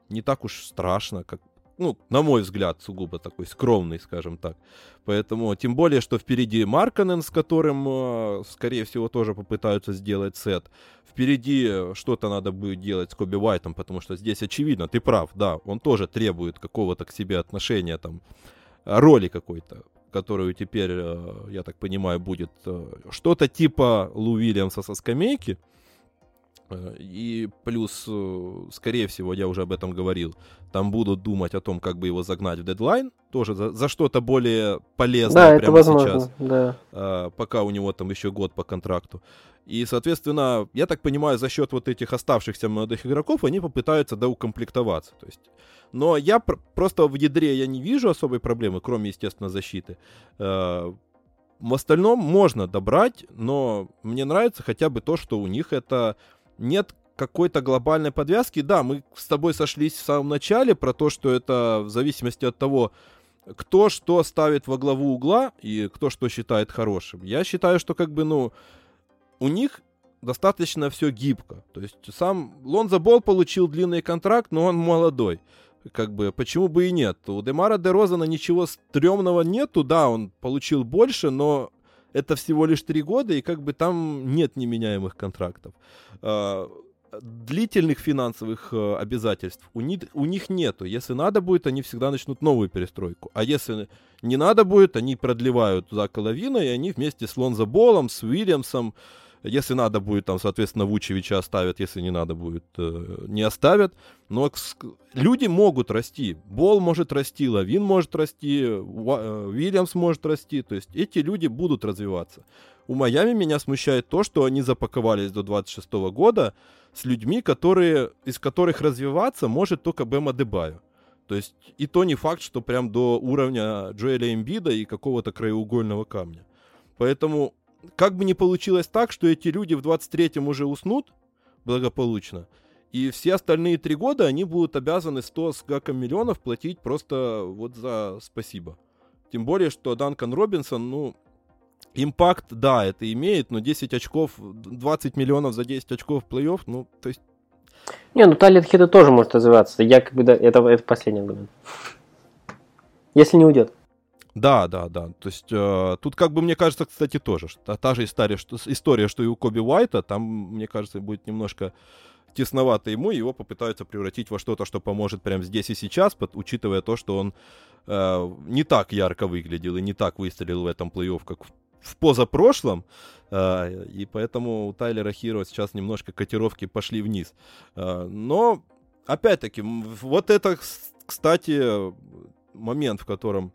не так уж страшно, как, ну, на мой взгляд, сугубо такой скромный, скажем так. Поэтому, тем более, что впереди Марканен, с которым, э, скорее всего, тоже попытаются сделать сет. Впереди что-то надо будет делать с Коби Уайтом, потому что здесь очевидно, ты прав, да, он тоже требует какого-то к себе отношения, там, роли какой-то, которую теперь, э, я так понимаю, будет э, что-то типа Лу Уильямса со скамейки. Э, и плюс, скорее всего, я уже об этом говорил, там будут думать о том, как бы его загнать в дедлайн, тоже за, за что-то более полезное да, прямо это возможно, сейчас, да. пока у него там еще год по контракту. И, соответственно, я так понимаю, за счет вот этих оставшихся молодых игроков они попытаются доукомплектоваться. То есть, но я пр- просто в ядре я не вижу особой проблемы, кроме, естественно, защиты. Э- в остальном можно добрать, но мне нравится хотя бы то, что у них это нет какой-то глобальной подвязки. Да, мы с тобой сошлись в самом начале про то, что это в зависимости от того, кто что ставит во главу угла и кто что считает хорошим. Я считаю, что как бы, ну, у них достаточно все гибко. То есть сам Лонзо Бол получил длинный контракт, но он молодой. Как бы, почему бы и нет? У Демара де Розана ничего стрёмного нету, да, он получил больше, но это всего лишь три года, и как бы там нет неменяемых контрактов. А, длительных финансовых э, обязательств у, них, у них нету. Если надо будет, они всегда начнут новую перестройку. А если не надо будет, они продлевают Зака Лавина, и они вместе с Лонзо Болом, с Уильямсом, если надо будет, там, соответственно, Вучевича оставят, если не надо будет, э, не оставят. Но люди могут расти. Бол может расти, Лавин может расти, э, Уильямс может расти. То есть эти люди будут развиваться. У Майами меня смущает то, что они запаковались до 26 года с людьми, которые, из которых развиваться может только Бема Дебаю. То есть и то не факт, что прям до уровня Джоэля Эмбида и какого-то краеугольного камня. Поэтому как бы не получилось так, что эти люди в 23-м уже уснут благополучно, и все остальные три года они будут обязаны 100 с гаком миллионов платить просто вот за спасибо. Тем более, что Данкан Робинсон, ну, импакт, да, это имеет, но 10 очков, 20 миллионов за 10 очков в плей-офф, ну, то есть... Не, ну Талит Хида тоже может развиваться. Я как бы, да, это, это последний аргумент. Если не уйдет. Да, да, да. То есть э, тут, как бы, мне кажется, кстати, тоже. Та, та же история что, история, что и у Коби Уайта, там, мне кажется, будет немножко тесновато ему, его попытаются превратить во что-то, что поможет прямо здесь и сейчас, под, учитывая то, что он э, не так ярко выглядел и не так выстрелил в этом плей-офф, как в, в позапрошлом, э, и поэтому у Тайлера Хиро сейчас немножко котировки пошли вниз. Э, но, опять-таки, вот это, кстати, момент, в котором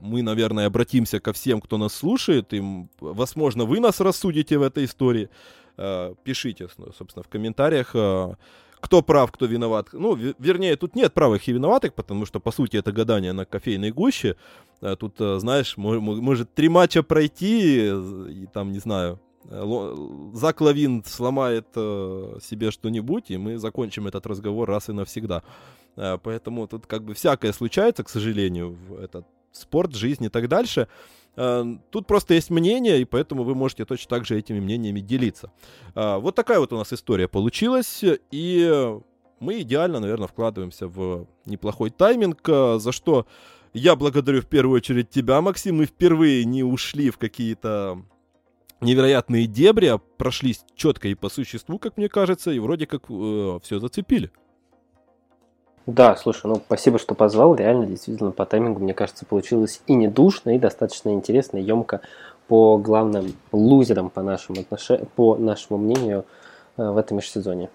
мы, наверное, обратимся ко всем, кто нас слушает, и, возможно, вы нас рассудите в этой истории. Э, пишите, собственно, в комментариях, э, кто прав, кто виноват. Ну, вернее, тут нет правых и виноватых, потому что, по сути, это гадание на кофейной гуще. Тут, знаешь, может три матча пройти, и там, не знаю, Зак Лавин сломает себе что-нибудь, и мы закончим этот разговор раз и навсегда. Э, поэтому тут как бы всякое случается, к сожалению, в этот спорт, жизнь и так дальше. Э, тут просто есть мнение, и поэтому вы можете точно так же этими мнениями делиться. Э, вот такая вот у нас история получилась, и мы идеально, наверное, вкладываемся в неплохой тайминг, за что я благодарю в первую очередь тебя, Максим. Мы впервые не ушли в какие-то невероятные дебри, а прошлись четко и по существу, как мне кажется, и вроде как э, все зацепили. Да, слушай, ну спасибо, что позвал. Реально, действительно, по таймингу, мне кажется, получилось и не душно, и достаточно интересно, и емко по главным лузерам, по нашему, отнош... по нашему мнению, э, в этом межсезоье.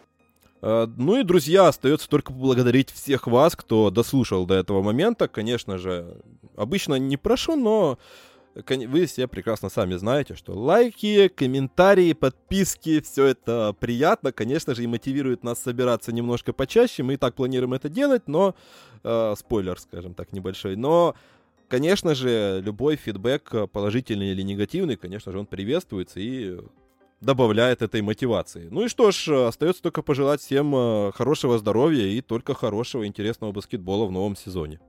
Э, ну и, друзья, остается только поблагодарить всех вас, кто дослушал до этого момента. Конечно же, обычно не прошу, но вы все прекрасно сами знаете, что лайки, комментарии, подписки, все это приятно, конечно же, и мотивирует нас собираться немножко почаще. Мы и так планируем это делать, но э, спойлер, скажем так, небольшой. Но, конечно же, любой фидбэк, положительный или негативный, конечно же, он приветствуется и добавляет этой мотивации. Ну и что ж, остается только пожелать всем э, хорошего здоровья и только хорошего интересного баскетбола в новом сезоне.